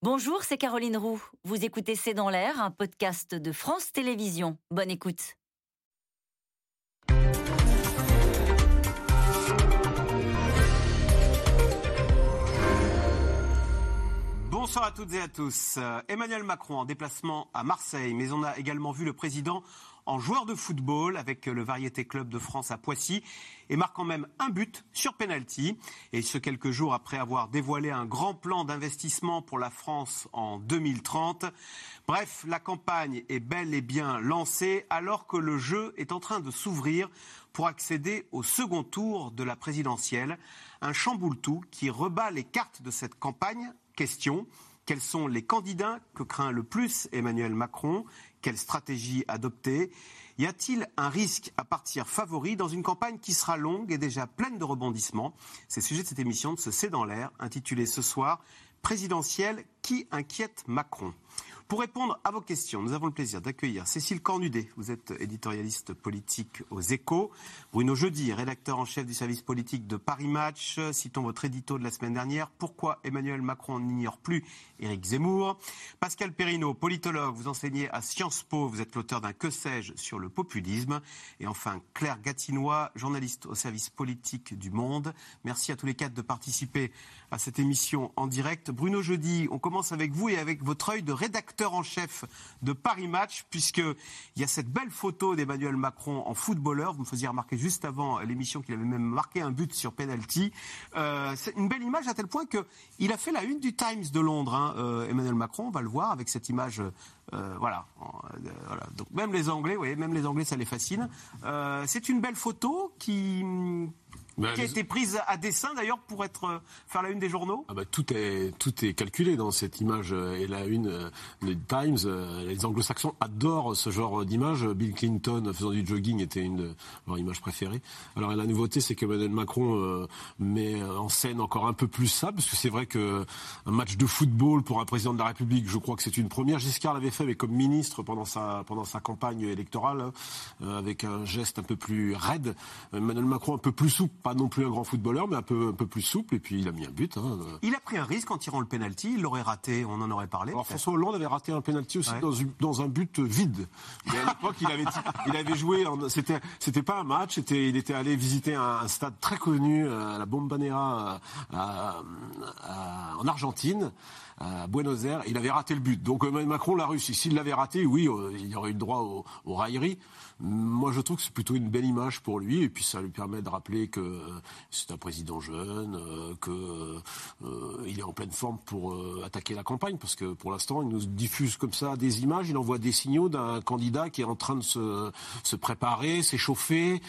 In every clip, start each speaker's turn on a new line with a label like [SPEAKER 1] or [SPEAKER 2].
[SPEAKER 1] Bonjour, c'est Caroline Roux. Vous écoutez C'est dans l'air, un podcast de France Télévisions. Bonne écoute.
[SPEAKER 2] Bonsoir à toutes et à tous. Euh, Emmanuel Macron en déplacement à Marseille, mais on a également vu le président en joueur de football avec le Variété Club de France à Poissy et marquant même un but sur penalty. Et ce quelques jours après avoir dévoilé un grand plan d'investissement pour la France en 2030. Bref, la campagne est bel et bien lancée alors que le jeu est en train de s'ouvrir pour accéder au second tour de la présidentielle. Un chamboule-tout qui rebat les cartes de cette campagne. Question quels sont les candidats que craint le plus Emmanuel Macron? Quelle stratégie adopter? Y a-t-il un risque à partir favori dans une campagne qui sera longue et déjà pleine de rebondissements? C'est le sujet de cette émission de ce C'est dans l'air, intitulée ce soir Présidentielle qui inquiète Macron? Pour répondre à vos questions, nous avons le plaisir d'accueillir Cécile Cornudet. Vous êtes éditorialiste politique aux Échos. Bruno Jeudi, rédacteur en chef du service politique de Paris Match. Citons votre édito de la semaine dernière. Pourquoi Emmanuel Macron n'ignore plus Éric Zemmour? Pascal Perrineau, politologue. Vous enseignez à Sciences Po. Vous êtes l'auteur d'un Que sais-je sur le populisme? Et enfin, Claire Gatinois, journaliste au service politique du Monde. Merci à tous les quatre de participer à cette émission en direct. Bruno Jeudi, on commence avec vous et avec votre œil de rédacteur en chef de Paris Match, puisqu'il y a cette belle photo d'Emmanuel Macron en footballeur. Vous me faisiez remarquer juste avant l'émission qu'il avait même marqué un but sur penalty. Euh, c'est une belle image à tel point qu'il a fait la une du Times de Londres. Hein. Euh, Emmanuel Macron, on va le voir avec cette image. Euh, voilà. voilà. Donc même les Anglais, vous voyez, même les Anglais, ça les fascine. c'est une belle photo qui bah, qui a été prise à dessein d'ailleurs pour être euh, faire la une des journaux
[SPEAKER 3] ah bah, tout est tout est calculé dans cette image euh, et la une euh, des Times. Les Anglo-Saxons adorent ce genre d'image. Bill Clinton faisant du jogging était une de leurs images préférées. Alors la nouveauté, c'est qu'Emmanuel Macron met en scène encore un peu plus ça, parce que c'est vrai que un match de football pour un président de la République, je crois que c'est une première. Giscard l'avait fait, mais comme ministre pendant sa pendant sa campagne électorale, avec un geste un peu plus raide. Emmanuel Macron un peu plus souple pas non plus un grand footballeur, mais un peu, un peu plus souple. Et puis il a mis un but. Hein.
[SPEAKER 2] Il a pris un risque en tirant le penalty. Il l'aurait raté. On en aurait parlé.
[SPEAKER 3] Alors François Hollande avait raté un penalty aussi dans, dans, un but vide. Et à l'époque, il avait, il avait joué. C'était, c'était pas un match. C'était, il était allé visiter un, stade très connu, euh, la Bombonera, euh, en Argentine à Buenos Aires. Il avait raté le but. Donc Macron l'a réussi. S'il l'avait raté, oui, euh, il aurait eu le droit aux, railleries. Moi, je trouve que c'est plutôt une belle image pour lui, et puis ça lui permet de rappeler que euh, c'est un président jeune, euh, que euh, est en pleine forme pour attaquer la campagne, parce que pour l'instant, il nous diffuse comme ça des images, il envoie des signaux d'un candidat qui est en train de se, se préparer, s'échauffer,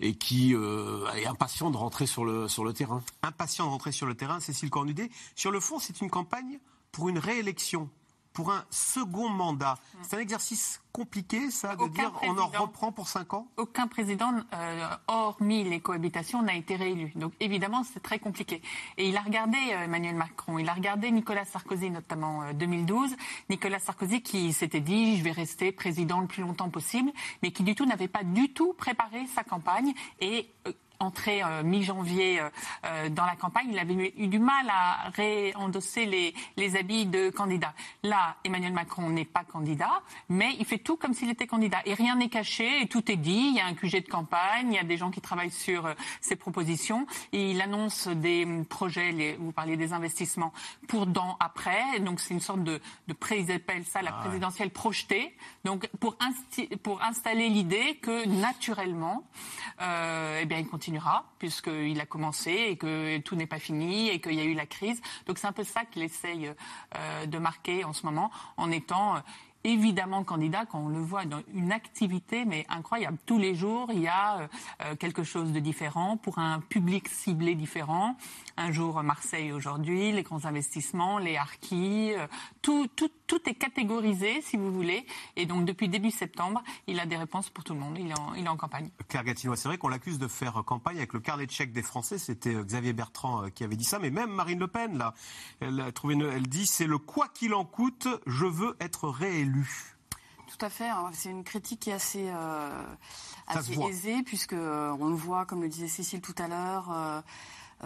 [SPEAKER 3] et qui est impatient de rentrer sur le, sur le terrain.
[SPEAKER 2] Impatient de rentrer sur le terrain, Cécile Cornudet. Sur le fond, c'est une campagne pour une réélection pour un second mandat. C'est un exercice compliqué, ça, de dire on en reprend pour cinq ans
[SPEAKER 4] Aucun président, euh, hormis les cohabitations, n'a été réélu. Donc évidemment, c'est très compliqué. Et il a regardé euh, Emmanuel Macron, il a regardé Nicolas Sarkozy, notamment euh, 2012. Nicolas Sarkozy qui s'était dit je vais rester président le plus longtemps possible, mais qui du tout n'avait pas du tout préparé sa campagne et euh, entré euh, mi-janvier euh, euh, dans la campagne, il avait eu du mal à réendosser les, les habits de candidat. Là, Emmanuel Macron n'est pas candidat, mais il fait tout comme s'il était candidat. Et rien n'est caché, et tout est dit. Il y a un QG de campagne, il y a des gens qui travaillent sur ses propositions. Et il annonce des projets, les, vous parliez des investissements, pour dans, après. Donc c'est une sorte de, de pré, ils appellent ça la ah présidentielle projetée. Donc pour, pour installer l'idée que naturellement, euh, eh bien, il continue puisqu'il a commencé et que tout n'est pas fini et qu'il y a eu la crise. Donc c'est un peu ça qu'il essaye euh, de marquer en ce moment en étant euh, évidemment candidat quand on le voit dans une activité mais incroyable. Tous les jours, il y a euh, quelque chose de différent pour un public ciblé différent. Un jour Marseille aujourd'hui, les grands investissements, les harkis, tout, tout, tout est catégorisé, si vous voulez. Et donc, depuis début septembre, il a des réponses pour tout le monde. Il est en, il est en campagne.
[SPEAKER 2] Claire Gatinois, c'est vrai qu'on l'accuse de faire campagne avec le carnet de chèques des Français. C'était euh, Xavier Bertrand euh, qui avait dit ça. Mais même Marine Le Pen, là, elle, a trouvé elle dit c'est le quoi qu'il en coûte, je veux être réélu.
[SPEAKER 5] Tout à fait. Hein. C'est une critique qui est assez, euh, assez aisée, puisque on le voit, comme le disait Cécile tout à l'heure. euh,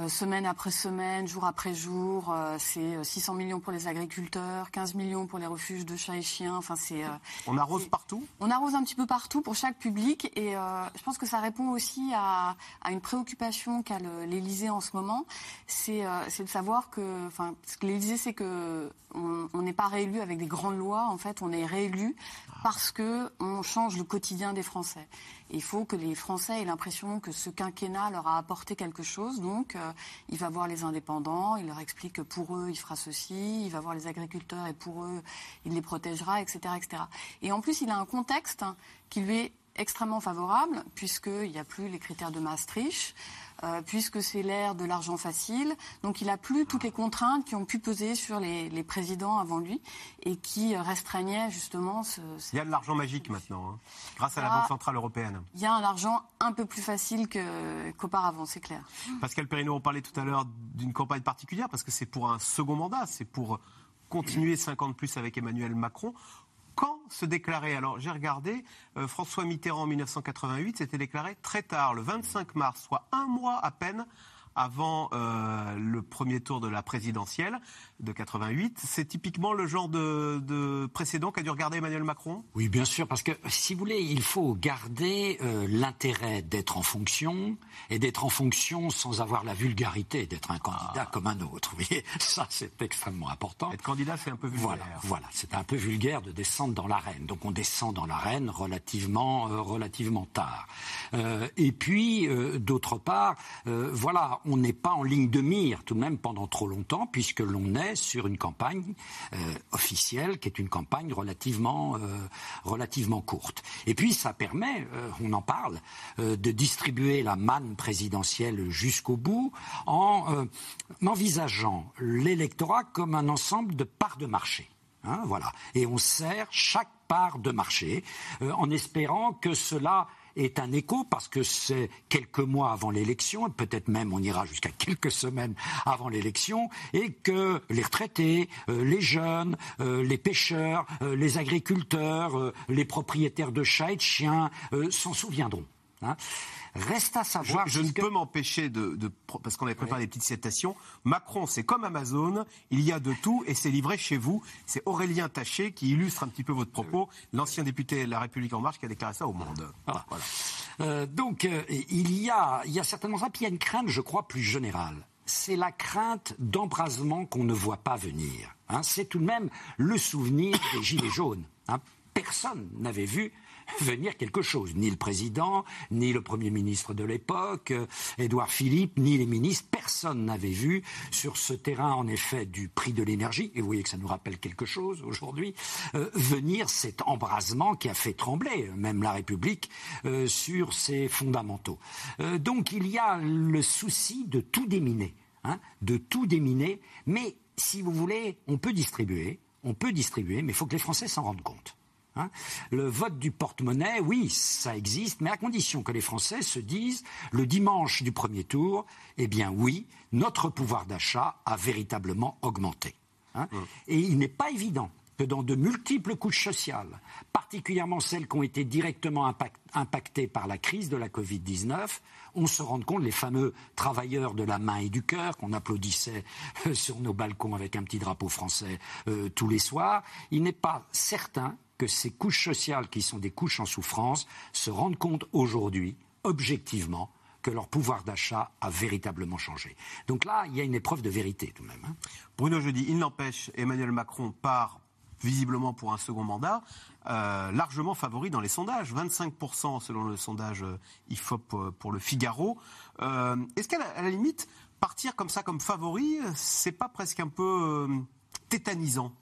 [SPEAKER 5] semaine après semaine, jour après jour. Euh, c'est 600 millions pour les agriculteurs, 15 millions pour les refuges de chats et chiens. Enfin, c'est.
[SPEAKER 2] on arrose partout?
[SPEAKER 5] On arrose un petit peu partout pour chaque public, et je pense que ça répond aussi à, une préoccupation qu'a l'Élysée en ce moment. C'est de savoir que, enfin, ce que l'Élysée, c'est que on n'est pas réélu avec des grandes lois. En fait, on est réélu parce que on change le quotidien des Français. Il faut que les Français aient l'impression que ce quinquennat leur a apporté quelque chose. Donc, euh, il va voir les indépendants, il leur explique que pour eux, il fera ceci. Il va voir les agriculteurs et pour eux, il les protégera, etc., etc. Et en plus, il a un contexte qui lui est extrêmement favorable, puisqu'il n'y a plus les critères de Maastricht. Euh, puisque c'est l'ère de l'argent facile. Donc il n'a plus toutes les contraintes qui ont pu peser sur les, présidents avant lui et qui restreignaient justement ce...
[SPEAKER 2] Il y a de l'argent magique maintenant, hein, grâce à la Banque Centrale Européenne.
[SPEAKER 5] Il y a un argent un peu plus facile qu'auparavant, c'est clair.
[SPEAKER 2] Pascal Perrineau, on parlait tout à l'heure d'une campagne particulière parce que c'est pour un second mandat, c'est pour continuer 50 plus avec Emmanuel Macron quand se déclarer Alors j'ai regardé, euh, François Mitterrand en 1988 s'était déclaré très tard, le 25 mars, soit un mois à peine avant euh, le premier tour de la présidentielle de 88. C'est typiquement le genre de, précédent qu'a dû regarder Emmanuel Macron?
[SPEAKER 6] Oui, bien sûr, parce que si vous voulez, il faut garder euh, l'intérêt d'être en fonction et d'être en fonction sans avoir la vulgarité d'être un candidat ah. comme un autre. Vous voyez, ça c'est extrêmement important.
[SPEAKER 2] Être candidat, c'est un peu vulgaire.
[SPEAKER 6] Voilà, voilà c'est un peu vulgaire de descendre dans l'arène. Donc on descend dans l'arène relativement, euh, relativement tard. Et puis, d'autre part, voilà, on n'est pas en ligne de mire tout de même pendant trop longtemps, puisque l'on est sur une campagne euh, officielle qui est une campagne relativement, euh, courte. Et puis ça permet, euh, on en parle, de distribuer la manne présidentielle jusqu'au bout en envisageant l'électorat comme un ensemble de parts de marché. Hein, voilà. Et on sert chaque part de marché en espérant que cela est un écho parce que c'est quelques mois avant l'élection, peut-être même on ira jusqu'à quelques semaines avant l'élection, et que les retraités, euh, les jeunes, euh, les pêcheurs, euh, les agriculteurs, les propriétaires de chats et de chiens s'en souviendront. Hein. Reste à savoir.
[SPEAKER 2] Je, ne peux m'empêcher de, parce qu'on avait préparé des petites citations. Macron, c'est comme Amazon, il y a de tout et c'est livré chez vous. C'est Aurélien Taché qui illustre un petit peu votre propos, l'ancien député de La République en Marche qui a déclaré ça au Monde.
[SPEAKER 6] Voilà. Euh, donc euh, il y a, il y a certainement ça. Puis il y a une crainte, je crois, plus générale. C'est la crainte d'embrasement qu'on ne voit pas venir. Hein. c'est tout de même le souvenir des Gilets jaunes. Hein. Personne n'avait vu venir quelque chose. Ni le président, ni le Premier ministre de l'époque, euh, Édouard Philippe, ni les ministres, personne n'avait vu sur ce terrain, en effet, du prix de l'énergie, et vous voyez que ça nous rappelle quelque chose aujourd'hui, euh, venir cet embrasement qui a fait trembler même la République euh, sur ses fondamentaux. donc il y a le souci de tout déminer, hein, de tout déminer, mais si vous voulez, on peut distribuer, on peut distribuer, mais il faut que les Français s'en rendent compte. Hein. le vote du porte-monnaie, oui, ça existe, mais à condition que les Français se disent le dimanche du premier tour, eh bien oui, notre pouvoir d'achat a véritablement augmenté. Hein. Et il n'est pas évident que dans de multiples couches sociales, particulièrement celles qui ont été directement impactées par la crise de la Covid-19, on se rende compte, les fameux travailleurs de la main et du cœur qu'on applaudissait sur nos balcons avec un petit drapeau français euh, tous les soirs, il n'est pas certain que ces couches sociales, qui sont des couches en souffrance, se rendent compte aujourd'hui, objectivement, que leur pouvoir d'achat a véritablement changé. Donc là, il y a une épreuve de vérité tout de même. Hein.
[SPEAKER 2] Bruno Jeudi, il n'empêche, Emmanuel Macron part visiblement pour un second mandat, euh, largement favori dans les sondages, 25% selon le sondage euh, IFOP euh, pour le Figaro. Est-ce qu'à la, limite, partir comme ça comme favori, c'est pas presque un peu tétanisant?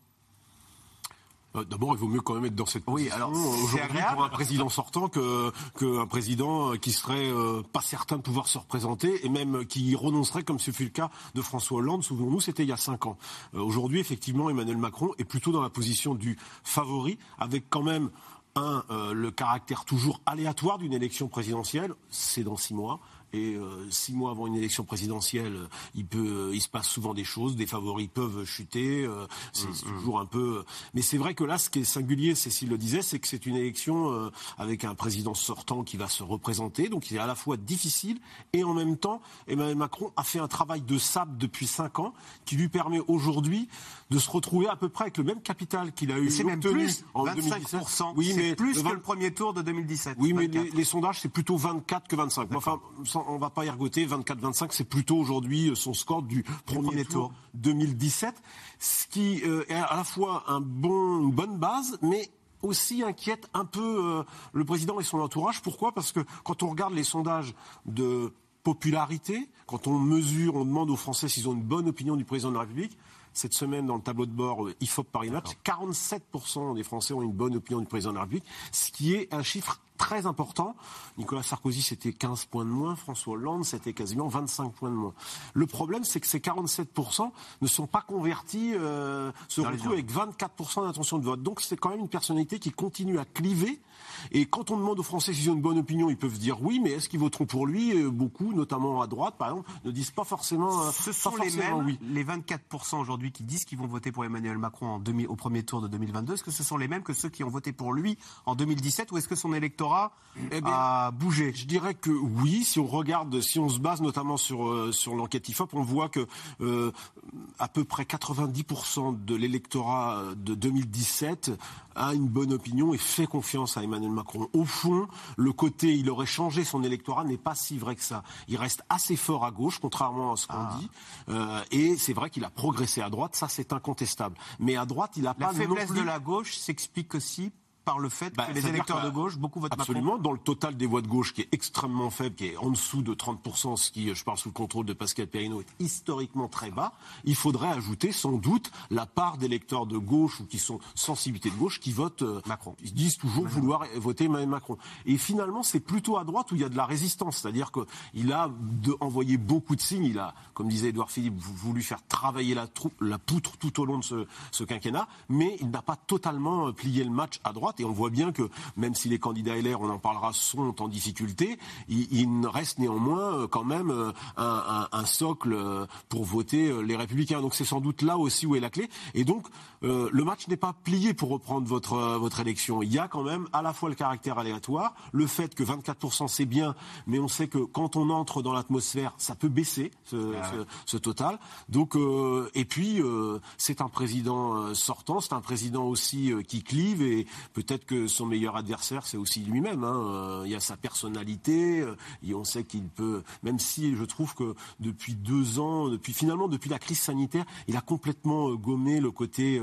[SPEAKER 3] D'abord, il vaut mieux quand même être dans cette position oui, alors, aujourd'hui pour un président sortant que qu'un président qui serait euh, pas certain de pouvoir se représenter et même qui renoncerait comme ce fut le cas de François Hollande. Souvenons-nous, c'était il y a cinq ans. Euh, aujourd'hui, effectivement, Emmanuel Macron est plutôt dans la position du favori, avec quand même un, le caractère toujours aléatoire d'une élection présidentielle, c'est dans six mois, Et euh, six mois avant une élection présidentielle, il peut, il se passe souvent des choses. Des favoris peuvent chuter. Euh, c'est
[SPEAKER 2] Mm,
[SPEAKER 3] toujours un peu. Mais c'est vrai que là, ce qui est singulier, Cécile le disait, c'est que c'est une élection euh, avec un président sortant qui va se représenter. Donc, il est à la fois difficile et en même temps, Emmanuel Macron a fait un travail de sable depuis cinq ans qui lui permet aujourd'hui de se retrouver à peu près avec le même capital qu'il a eu.
[SPEAKER 2] C'est même plus,
[SPEAKER 3] en
[SPEAKER 2] 25%.
[SPEAKER 3] 2017. Oui,
[SPEAKER 2] c'est
[SPEAKER 3] mais
[SPEAKER 2] plus
[SPEAKER 3] le
[SPEAKER 2] que
[SPEAKER 3] vingt-
[SPEAKER 2] le premier tour de 2017.
[SPEAKER 3] oui, mais
[SPEAKER 2] 24.
[SPEAKER 3] les, les sondages, c'est plutôt 24 que 25. Mais Enfin, on va pas y ergoter. 24-25, c'est plutôt aujourd'hui euh, son score du premier,
[SPEAKER 2] premier
[SPEAKER 3] tour,
[SPEAKER 2] tour.
[SPEAKER 3] 2017. Ce qui euh, est à la fois un bon, une bonne base, mais aussi inquiète un peu euh, le président et son entourage. Pourquoi? Parce que quand on regarde les sondages de popularité, quand on mesure, on demande aux Français s'ils ont une bonne opinion du président de la République, cette semaine, dans le tableau de bord IFOP Paris Match, 47% des Français ont une bonne opinion du président de la République, ce qui est un chiffre très important. Nicolas Sarkozy, c'était 15 points de moins. François Hollande, c'était quasiment 25 points de moins. Le problème, c'est que ces 47% ne sont pas convertis, euh, se retrouvent avec 24% d'intention de vote. Donc, c'est quand même une personnalité qui continue à cliver. Et quand on demande aux Français s'ils ont une bonne opinion, ils peuvent dire oui, mais est-ce qu'ils voteront pour lui? Euh, Beaucoup, notamment à droite, par exemple, ne disent pas forcément, euh,
[SPEAKER 2] Ce
[SPEAKER 3] pas
[SPEAKER 2] sont les mêmes,
[SPEAKER 3] oui.
[SPEAKER 2] les 24% aujourd'hui qui disent qu'ils vont voter pour Emmanuel Macron en demi- au premier tour de 2022. Est-ce que ce sont les mêmes que ceux qui ont voté pour lui en 2017 ou est-ce que son électorat
[SPEAKER 3] Eh bien,
[SPEAKER 2] a bougé?
[SPEAKER 3] Je dirais que oui, si on regarde, si on se base notamment sur, euh, sur l'enquête IFOP, on voit que euh, à peu près 90% de l'électorat de 2017 a une bonne opinion et fait confiance à Emmanuel Macron. Au fond, le côté il aurait changé son électorat n'est pas si vrai que ça. Il reste assez fort à gauche, contrairement à ce qu'on dit. Euh, et c'est vrai qu'il a progressé à droite, ça c'est incontestable. Mais à droite, il a
[SPEAKER 2] La
[SPEAKER 3] pas non
[SPEAKER 2] faiblesse
[SPEAKER 3] plus...
[SPEAKER 2] de la gauche s'explique aussi par le fait
[SPEAKER 3] Bah,
[SPEAKER 2] que les
[SPEAKER 3] c'est-à-dire
[SPEAKER 2] électeurs
[SPEAKER 3] que-
[SPEAKER 2] de gauche, beaucoup votent
[SPEAKER 3] Absolument. Dans le total des voix de gauche, qui est extrêmement faible, qui est en dessous de 30%, ce qui, je parle sous le contrôle de Pascal Perrineau, est historiquement très bas, il faudrait ajouter sans doute la part d'électeurs de gauche ou qui sont sensibilité de gauche qui votent euh,
[SPEAKER 2] Macron.
[SPEAKER 3] Ils disent toujours vouloir voter Emmanuel Macron. Et finalement, c'est plutôt à droite où il y a de la résistance. C'est-à-dire qu'il a de- envoyé beaucoup de signes. Il a, comme disait Édouard Philippe, vou- voulu faire travailler la, poutre tout au long de ce, ce quinquennat, mais il n'a pas totalement euh, plié le match à droite. Et on voit bien que même si les candidats LR, on en parlera, sont en difficulté, il, il reste néanmoins euh, quand même euh, un, un- un socle euh, pour voter les Républicains. Donc c'est sans doute là aussi où est la clé. Et donc euh, le match n'est pas plié pour reprendre votre, votre élection. Il y a quand même à la fois le caractère aléatoire, le fait que 24% c'est bien, mais on sait que quand on entre dans l'atmosphère, ça peut baisser ce, ce- ce total. Donc euh, et puis euh, c'est un président sortant, c'est un président aussi qui clive et peut-être que son meilleur adversaire c'est aussi lui-même. hein. Euh, Il y a sa personnalité euh, et on sait qu'il peut, même si je trouve que depuis deux ans, depuis finalement depuis la crise sanitaire, il a complètement euh, gommé le côté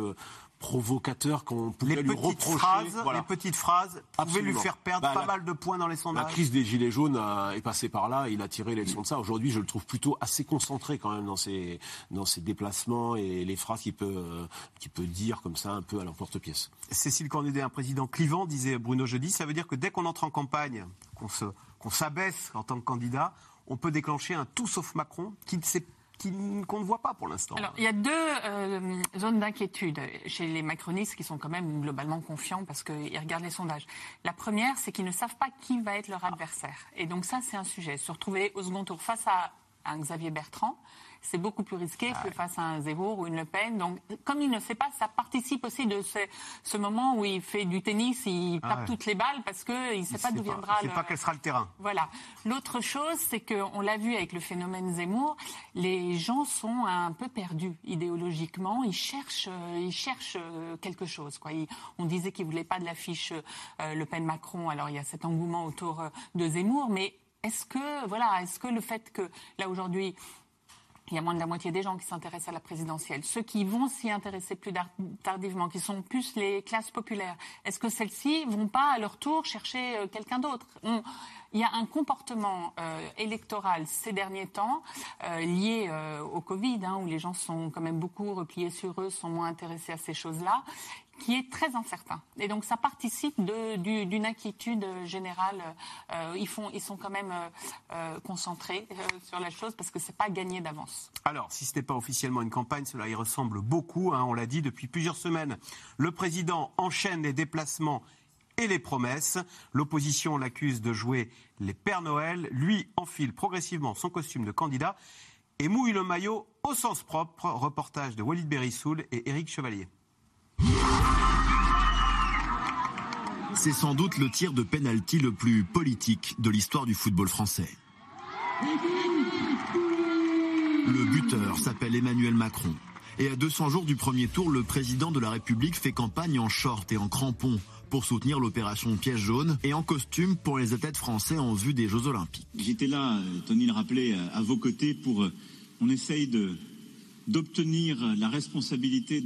[SPEAKER 3] provocateur qu'on pouvait
[SPEAKER 2] Les
[SPEAKER 3] lui reprocher.
[SPEAKER 2] phrases,
[SPEAKER 3] Voilà.
[SPEAKER 2] les petites phrases pouvaient lui faire perdre
[SPEAKER 3] Bah,
[SPEAKER 2] pas
[SPEAKER 3] la-
[SPEAKER 2] mal de points dans les
[SPEAKER 3] La
[SPEAKER 2] sondages.
[SPEAKER 3] crise des Gilets jaunes a- est passée par là, il a tiré les leçons de ça. Aujourd'hui, je le trouve plutôt assez concentré quand même dans ses, dans ses déplacements et les phrases qu'il peut, euh, peut dire comme ça un peu à l'emporte-pièce.
[SPEAKER 2] Cécile Cornudet, un président clivant, disait Bruno Jeudi. Ça veut dire que dès qu'on entre en campagne, qu'on se, qu'on s'abaisse en tant que candidat, on peut déclencher un tout sauf Macron qui ne qui n- qu'on ne voit pas pour l'instant.
[SPEAKER 4] Alors, il y a deux euh, zones d'inquiétude chez les macronistes qui sont quand même globalement confiants parce qu'ils regardent les sondages. La première, c'est qu'ils ne savent pas qui va être leur adversaire. Et donc ça, c'est un sujet. Se retrouver au second tour face à un Xavier Bertrand, c'est beaucoup plus risqué que face à un Zemmour ou une Le Pen. Donc, comme il ne sait pas, ça participe aussi de ce, ce moment où il fait du tennis, il tape
[SPEAKER 2] ouais.
[SPEAKER 4] toutes les balles parce qu'il ne sait pas
[SPEAKER 2] sait
[SPEAKER 4] d'où viendra
[SPEAKER 2] il sait
[SPEAKER 4] le...
[SPEAKER 2] pas quel sera le terrain.
[SPEAKER 4] Voilà. L'autre chose, c'est qu'on l'a vu avec le phénomène Zemmour, les gens sont un peu perdus idéologiquement. Ils cherchent, euh, ils cherchent euh, quelque chose. Quoi. Ils- on disait qu'ils voulaient pas de l'affiche euh, Le Pen-Macron. Alors il y a cet engouement autour de Zemmour, mais est-ce que, voilà, est-ce que le fait que là aujourd'hui il y a moins de la moitié des gens qui s'intéressent à la présidentielle. Ceux qui vont s'y intéresser plus tardivement, qui sont plus les classes populaires, est-ce que celles-ci vont pas à leur tour chercher euh, quelqu'un d'autre? Il y a un comportement euh, électoral ces derniers temps euh, lié au Covid, hein, où les gens sont quand même beaucoup repliés sur eux, sont moins intéressés à ces choses-là, qui est très incertain. Et donc ça participe d'une inquiétude générale. Euh, ils, sont quand même euh, euh, concentrés sur la chose parce que c'est pas gagné d'avance.
[SPEAKER 2] Alors, si ce n'est pas officiellement une campagne, cela y ressemble beaucoup, hein, on l'a dit depuis plusieurs semaines. Le président enchaîne les déplacements et les promesses. L'opposition l'accuse de jouer les Pères Noël. Lui enfile progressivement son costume de candidat et mouille le maillot au sens propre. Reportage de Walid Berissoul et Éric Chevalier.
[SPEAKER 7] C'est sans doute le tir de pénalty le plus politique de l'histoire du football français. Le buteur s'appelle Emmanuel Macron. Et à 200 jours du premier tour, le président de la République fait campagne en short et en crampons pour soutenir l'opération Piège jaune et en costume pour les athlètes français en vue des Jeux Olympiques.
[SPEAKER 8] J'étais là, Tony le rappelait, à vos côtés pour. On essaye d'obtenir la responsabilité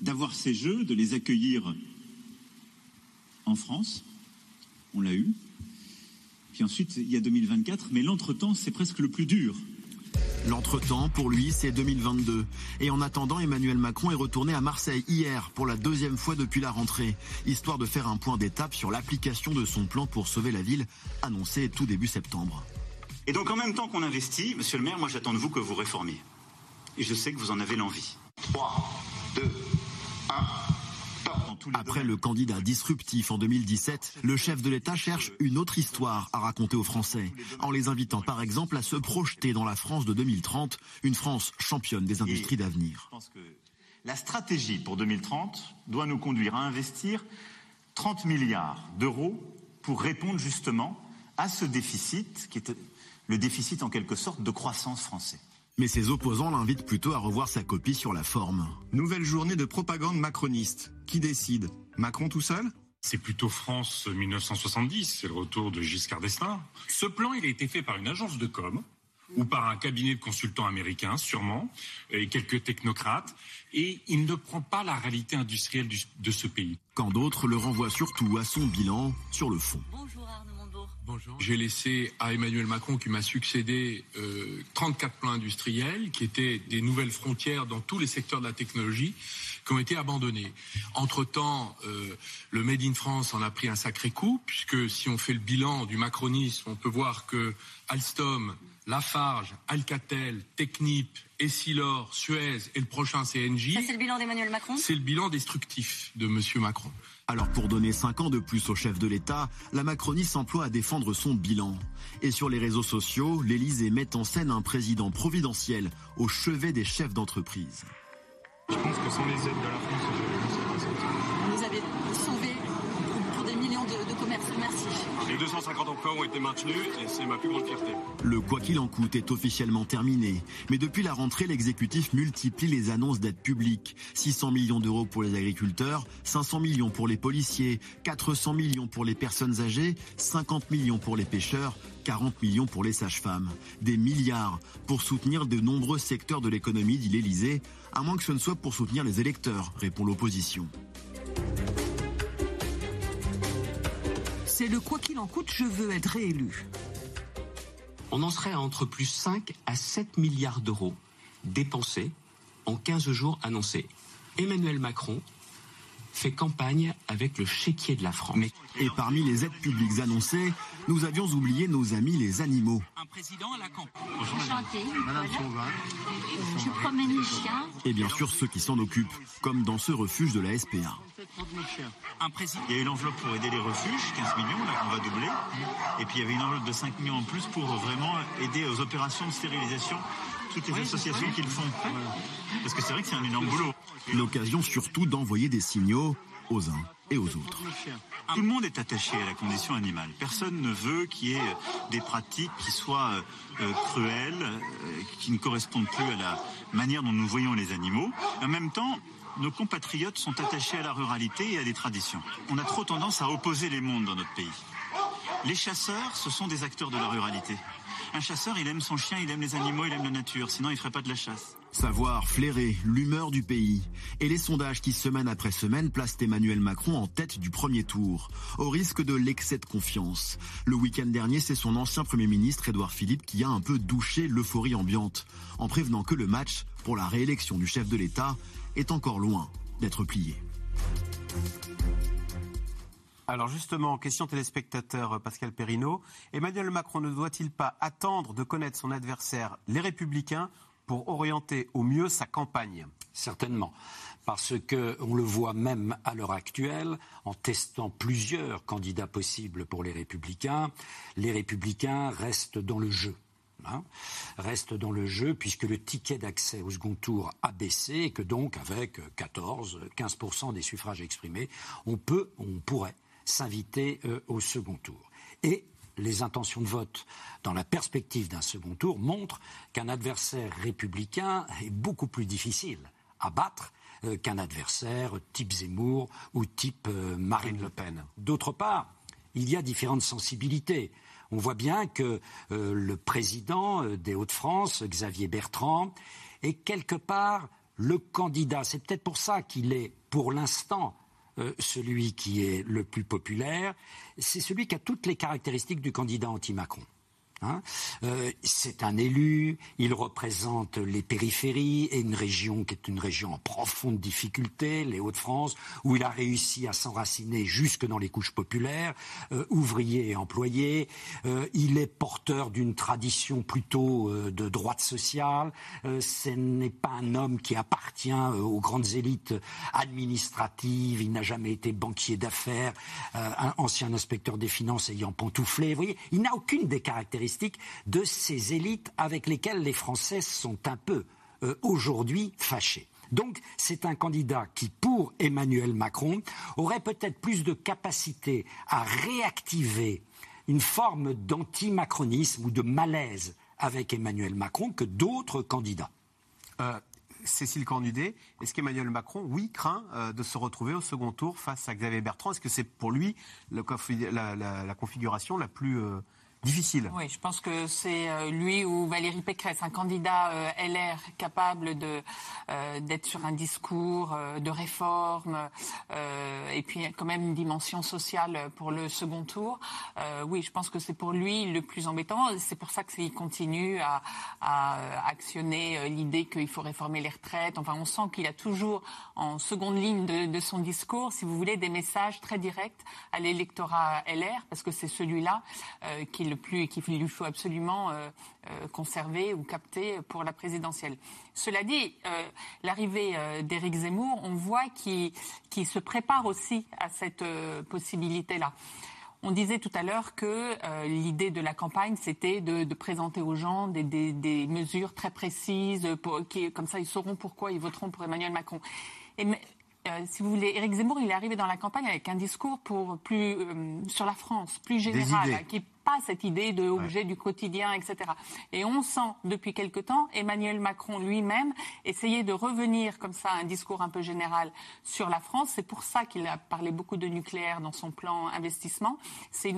[SPEAKER 8] d'avoir ces Jeux, de les accueillir en France. On l'a eu. Puis ensuite, il y a 2024, mais l'entretemps, c'est presque le plus dur.
[SPEAKER 7] L'entretemps, pour lui, c'est 2022. Et en attendant, Emmanuel Macron est retourné à Marseille hier pour la deuxième fois depuis la rentrée, histoire de faire un point d'étape sur l'application de son plan pour sauver la ville, annoncé tout début septembre.
[SPEAKER 8] Et donc en même temps qu'on investit, monsieur le maire, moi j'attends de vous que vous réformiez. Et je sais que vous en avez l'envie. 3, 2, 1.
[SPEAKER 7] Après le candidat disruptif en 2017, le chef de l'État cherche une autre histoire à raconter aux Français, en les invitant par exemple à se projeter dans la France de 2030, une France championne des industries d'avenir.
[SPEAKER 8] La stratégie pour 2030 doit nous conduire à investir 30 milliards d'euros pour répondre justement à ce déficit, qui est le déficit en quelque sorte de croissance français.
[SPEAKER 7] Mais ses opposants l'invitent plutôt à revoir sa copie sur la forme.
[SPEAKER 9] Nouvelle journée de propagande macroniste. Qui décide? Macron tout seul?
[SPEAKER 10] C'est plutôt France 1970, c'est le retour de Giscard d'Estaing. Ce plan, il a été fait par une agence de com ou par un cabinet de consultants américains, sûrement, et quelques technocrates, et il ne prend pas la réalité industrielle de ce pays.
[SPEAKER 7] Quand d'autres le renvoient surtout à son bilan sur le fond.
[SPEAKER 10] J'ai laissé à Emmanuel Macron, qui m'a succédé, 34 euh, plans industriels, qui étaient des nouvelles frontières dans tous les secteurs de la technologie, qui ont été abandonnés. Entre-temps, euh, le Made in France en a pris un sacré coup, puisque si on fait le bilan du macronisme, on peut voir que Alstom, Lafarge, Alcatel, Technip, Essilor, Suez et le prochain CNJ.
[SPEAKER 1] Ça, c'est le bilan d'Emmanuel Macron?
[SPEAKER 10] C'est le bilan destructif de M. Macron.
[SPEAKER 7] Alors pour donner 5 ans de plus au chef de l'État, la Macronie s'emploie à défendre son bilan. Et sur les réseaux sociaux, l'Élysée met en scène un président providentiel au chevet des chefs d'entreprise.
[SPEAKER 10] Je pense que sans les aides de la France,
[SPEAKER 5] vous avez sauvé pour des millions de, de commerces. Merci.
[SPEAKER 10] Les 250 emplois ont été maintenus et c'est ma plus grande fierté.
[SPEAKER 7] Le quoi qu'il en coûte est officiellement terminé. Mais depuis la rentrée, l'exécutif multiplie les annonces d'aides publiques. 600 millions d'euros pour les agriculteurs, 500 millions pour les policiers, 400 millions pour les personnes âgées, 50 millions pour les pêcheurs, 40 millions pour les sages-femmes. Des milliards pour soutenir de nombreux secteurs de l'économie, dit l'Élysée, à moins que ce ne soit pour soutenir les électeurs, répond l'opposition.
[SPEAKER 11] C'est le quoi qu'il en coûte, je veux être réélu.
[SPEAKER 12] On en serait à entre plus 5 à 7 milliards d'euros dépensés en 15 jours annoncés. Emmanuel Macron fait campagne avec le chéquier de la France.
[SPEAKER 7] Et parmi les aides publiques annoncées, nous avions oublié nos amis les animaux.
[SPEAKER 12] Un président à la campagne.
[SPEAKER 1] Je promène les chiens.
[SPEAKER 7] Et bien sûr ceux qui s'en occupent, comme dans ce refuge de la SPA.
[SPEAKER 8] Il y a eu l'enveloppe pour aider les refuges, 15 millions, là qu'on va doubler. Et puis il y avait une enveloppe de 5 millions en plus pour vraiment aider aux opérations de stérilisation toutes les associations qui le font. Parce que c'est vrai que c'est un énorme boulot.
[SPEAKER 7] L'occasion surtout d'envoyer des signaux aux uns et aux autres.
[SPEAKER 8] Tout le monde est attaché à la condition animale. Personne ne veut qu'il y ait des pratiques qui soient euh, cruelles, euh, qui ne correspondent plus à la manière dont nous voyons les animaux. En même temps, nos compatriotes sont attachés à la ruralité et à des traditions. On a trop tendance à opposer les mondes dans notre pays. Les chasseurs, ce sont des acteurs de la ruralité. Un chasseur, il aime son chien, il aime les animaux, il aime la nature, sinon il ferait pas de la chasse.
[SPEAKER 7] Savoir flairer l'humeur du pays. Et les sondages qui, semaine après semaine, placent Emmanuel Macron en tête du premier tour, au risque de l'excès de confiance. Le week-end dernier, c'est son ancien Premier ministre, Édouard Philippe, qui a un peu douché l'euphorie ambiante, en prévenant que le match, pour la réélection du chef de l'État, est encore loin d'être plié.
[SPEAKER 2] Alors justement, question téléspectateur euh, Pascal Perrineau. Emmanuel Macron ne doit-il pas attendre de connaître son adversaire, les Républicains, pour orienter au mieux sa campagne
[SPEAKER 6] Certainement parce qu'on le voit même à l'heure actuelle, en testant plusieurs candidats possibles pour les républicains, les républicains restent dans le jeu. Hein, restent dans le jeu puisque le ticket d'accès au second tour a baissé et que donc avec 14-15% des suffrages exprimés, on peut, on pourrait s'inviter euh, au second tour. Et les intentions de vote dans la perspective d'un second tour montrent qu'un adversaire républicain est beaucoup plus difficile à battre euh, qu'un adversaire type Zemmour ou type euh, Marine Le Pen. D'autre part, il y a différentes sensibilités. On voit bien que euh, le président des Hauts-de-France, Xavier Bertrand, est quelque part le candidat. C'est peut-être pour ça qu'il est, pour l'instant, celui qui est le plus populaire. C'est celui qui a toutes les caractéristiques du candidat anti-Macron. Hein. Euh, c'est un élu, il représente les périphéries et une région qui est une région en profonde difficulté, les Hauts-de-France, où il a réussi à s'enraciner jusque dans les couches populaires, euh, ouvriers et employés. Euh, il est porteur d'une tradition plutôt de droite sociale. ce n'est pas un homme qui appartient aux grandes élites administratives. Il n'a jamais été banquier d'affaires, un ancien inspecteur des finances ayant pantouflé. Vous voyez, il n'a aucune des caractéristiques de ces élites avec lesquelles les Français sont un peu euh, aujourd'hui fâchés. Donc c'est un candidat qui, pour Emmanuel Macron, aurait peut-être plus de capacité à réactiver une forme d'anti-macronisme ou de malaise avec Emmanuel Macron que d'autres candidats.
[SPEAKER 2] Euh, Cécile Cornudet, est-ce qu'Emmanuel Macron, oui, craint euh, de se retrouver au second tour face à Xavier Bertrand? Est-ce que c'est pour lui la, configuration la plus
[SPEAKER 4] Oui, je pense que c'est euh, lui ou Valérie Pécresse, un candidat euh, LR capable de euh, d'être sur un discours de réforme et puis quand même une dimension sociale pour le second tour. oui, je pense que c'est pour lui le plus embêtant. C'est pour ça qu'il continue à, actionner l'idée qu'il faut réformer les retraites. Enfin, on sent qu'il a toujours en seconde ligne de, de son discours, si vous voulez, des messages très directs à l'électorat LR, parce que c'est celui-là qui le plus qu'il lui faut absolument euh, euh, conserver ou capter pour la présidentielle. Cela dit, euh, l'arrivée d'Éric Zemmour, on voit qu'il se prépare aussi à cette possibilité-là. On disait tout à l'heure que l'idée de la campagne, c'était de, présenter aux gens des, mesures très précises, qui, comme ça ils sauront pourquoi ils voteront pour Emmanuel Macron. Et, si vous voulez, Éric Zemmour, il est arrivé dans la campagne avec un discours pour plus sur la France, plus général, qui cette idée de objet du quotidien, etc. Et on sent depuis quelque temps Emmanuel Macron lui-même essayer de revenir comme ça à un discours un peu général sur la France. C'est pour ça qu'il a parlé beaucoup de nucléaire dans son plan investissement. C'est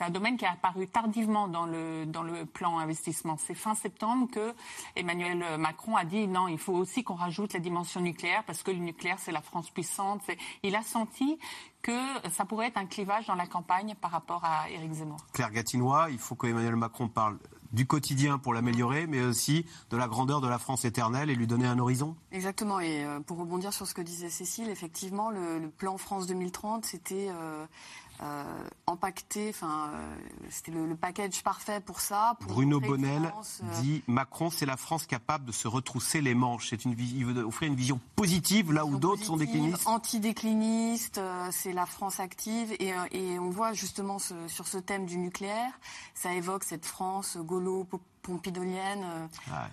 [SPEAKER 4] un domaine qui est apparu tardivement dans le, dans le plan investissement. C'est fin septembre que Emmanuel Macron a dit non, il faut aussi qu'on rajoute la dimension nucléaire parce que le nucléaire, c'est la France puissante. Il a senti que ça pourrait être un clivage dans la campagne par rapport à Éric Zemmour.
[SPEAKER 2] Claire Gatinois, il faut qu'Emmanuel Macron parle du quotidien pour l'améliorer, mais aussi de la grandeur de la France éternelle et lui donner un horizon
[SPEAKER 5] Exactement. Et euh, pour rebondir sur ce que disait Cécile, effectivement, le, plan France 2030, c'était euh, euh, empaqueté. Enfin, euh, c'était le, package parfait pour ça.
[SPEAKER 2] Bruno Bonnel euh, dit Macron, c'est la France capable de se retrousser les manches. C'est une, il veut offrir une vision positive là où d'autres sont déclinistes.
[SPEAKER 5] Anti-déclinistes, c'est la France active. Et, et on voit justement sur ce thème du nucléaire, ça évoque cette France gaulo pompidolienne,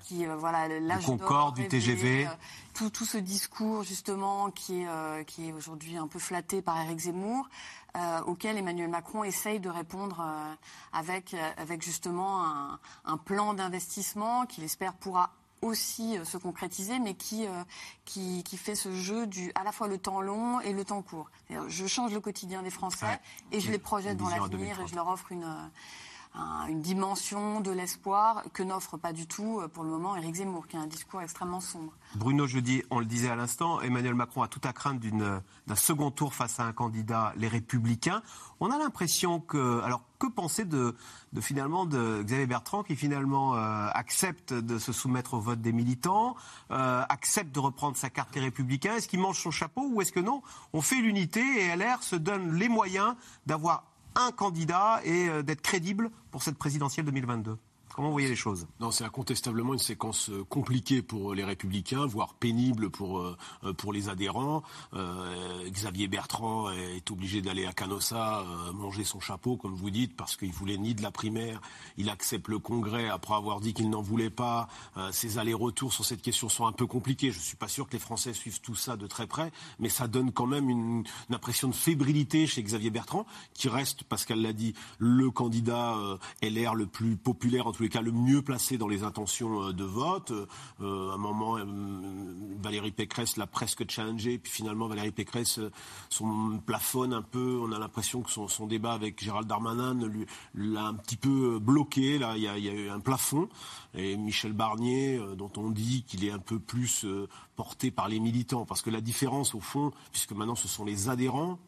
[SPEAKER 5] qui voilà l'âge
[SPEAKER 2] Concorde, du TGV,
[SPEAKER 5] tout, tout ce discours justement qui est qui est aujourd'hui un peu flatté par Éric Zemmour, euh, auquel Emmanuel Macron essaye de répondre euh, avec, euh, avec justement un, un plan d'investissement qu'il espère pourra aussi se concrétiser, mais qui, qui, qui, fait ce jeu du à la fois le temps long et le temps court. Je change le quotidien des Français et je les projette dans l'avenir et je leur offre une, une dimension de l'espoir que n'offre pas du tout pour le moment Éric Zemmour, qui a un discours extrêmement sombre.
[SPEAKER 2] Bruno Jeudi, on le disait à l'instant, Emmanuel Macron a tout à craindre d'un second tour face à un candidat, les Républicains. On a l'impression que, alors que penser de, de, finalement de Xavier Bertrand qui finalement euh, accepte de se soumettre au vote des militants, euh, accepte de reprendre sa carte les Républicains? Est-ce qu'il mange son chapeau ou est-ce que non? On fait l'unité et LR se donne les moyens d'avoir un candidat et euh, d'être crédible pour cette présidentielle 2022 Comment vous voyez les choses?
[SPEAKER 3] Non, c'est incontestablement une séquence euh, compliquée pour les Républicains, voire pénible pour, euh, pour les adhérents. Euh, Xavier Bertrand est obligé d'aller à Canossa manger son chapeau, comme vous dites, parce qu'il voulait ni de la primaire. Il accepte le Congrès après avoir dit qu'il n'en voulait pas. ses allers-retours sur cette question sont un peu compliqués. Je ne suis pas sûr que les Français suivent tout ça de très près, mais ça donne quand même une, une impression de fébrilité chez Xavier Bertrand, qui reste, Pascal l'a dit, le candidat LR le plus populaire en tous les cas le mieux placé dans les intentions euh, de vote. Euh, à un moment, euh, Valérie Pécresse l'a presque challengé, puis finalement Valérie Pécresse son plafonne un peu. On a l'impression que son, débat avec Gérald Darmanin l'a un petit peu bloqué. Là, il y, a, eu un plafond. Et Michel Barnier, dont on dit qu'il est un peu plus porté par les militants, parce que la différence au fond, puisque maintenant ce sont les adhérents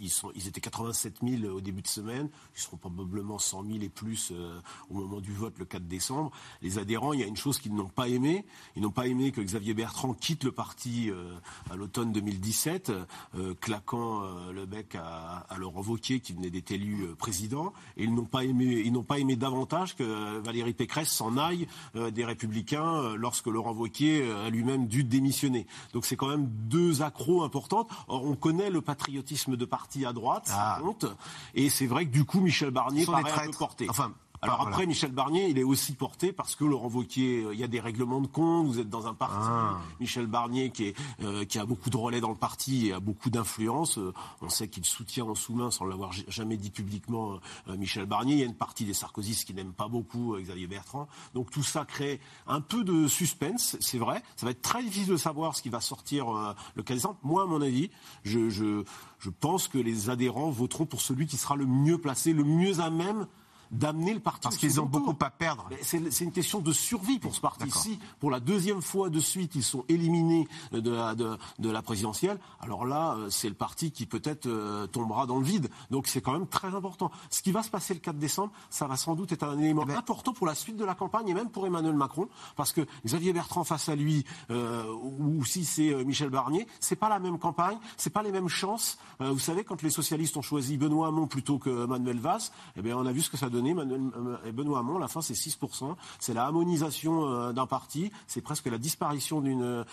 [SPEAKER 3] ils, étaient 87 000 au début de semaine. Ils seront probablement 100 000 et plus euh, au moment du vote le 4 décembre. Les adhérents, il y a une chose qu'ils n'ont pas aimé. Ils n'ont pas aimé que Xavier Bertrand quitte le parti euh, à l'automne 2017, euh, claquant le bec à, à Laurent Wauquiez qui venait d'être élu président. Et ils n'ont pas aimé, ils n'ont pas aimé davantage que Valérie Pécresse s'en aille des Républicains lorsque Laurent Wauquiez a lui-même dû démissionner. Donc c'est quand même deux accros importantes. Or, on connaît le patriotisme de parti à droite, ah. compte. Et c'est vrai que du coup, Michel Barnier paraît un peu porté. Enfin, alors après, Michel Barnier, il est aussi porté parce que Laurent Wauquiez, euh, il y a des règlements de compte, vous êtes dans un parti. Ah. Michel Barnier qui, est, euh, qui a beaucoup de relais dans le parti et a beaucoup d'influence. Euh, on sait qu'il soutient en sous-main, sans l'avoir jamais dit publiquement, Michel Barnier. Il y a une partie des Sarkozystes qui n'aiment pas beaucoup Xavier Bertrand. Donc tout ça crée un peu de suspense, c'est vrai. Ça va être très difficile de savoir ce qui va sortir le 15 décembre. Moi, à mon avis, je, je, je pense que les adhérents voteront pour celui qui sera le mieux placé, le mieux à même d'amener le parti.
[SPEAKER 2] Parce qu'ils ont beaucoup à perdre.
[SPEAKER 3] C'est une question de survie pour ce parti. Si pour la deuxième fois de suite ils sont éliminés de la, de, la présidentielle, alors là euh, c'est le parti qui peut-être euh, tombera dans le vide. Donc c'est quand même très important. Ce qui va se passer le 4 décembre, ça va sans doute être un élément eh ben important pour la suite de la campagne et même pour Emmanuel Macron, parce que Xavier Bertrand face à lui euh, ou si c'est Michel Barnier, c'est pas la même campagne, c'est pas les mêmes chances. vous savez quand les socialistes ont choisi Benoît Hamon plutôt que Manuel Valls, eh bien on a vu ce que ça donne euh, et Benoît Hamon, la fin c'est 6%. C'est la harmonisation euh, d'un parti, c'est presque la disparition d'une...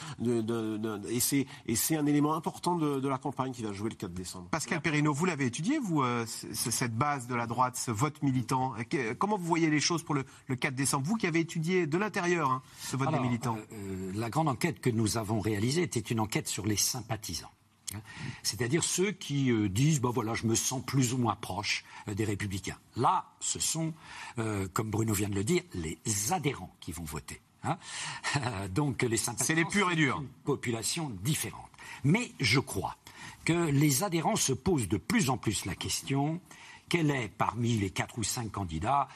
[SPEAKER 3] et c'est un élément important de, la campagne qui va jouer le 4 décembre.
[SPEAKER 2] Pascal Perrineau, vous l'avez étudié, vous, euh, cette base de la droite, ce vote militant. Comment vous voyez les choses pour le, 4 décembre? Vous qui avez étudié de l'intérieur hein, ce vote des militants.
[SPEAKER 6] la grande enquête que nous avons réalisée était une enquête sur les sympathisants. C'est-à-dire ceux qui euh, disent, ben voilà, je me sens plus ou moins proche euh, des républicains. Là, ce sont, euh, comme Bruno vient de le dire, les adhérents qui vont voter. Hein. Donc les
[SPEAKER 2] C'est les purs et durs. Une
[SPEAKER 6] population différente. Mais je crois que les adhérents se posent de plus en plus la question quel est parmi les quatre ou cinq candidats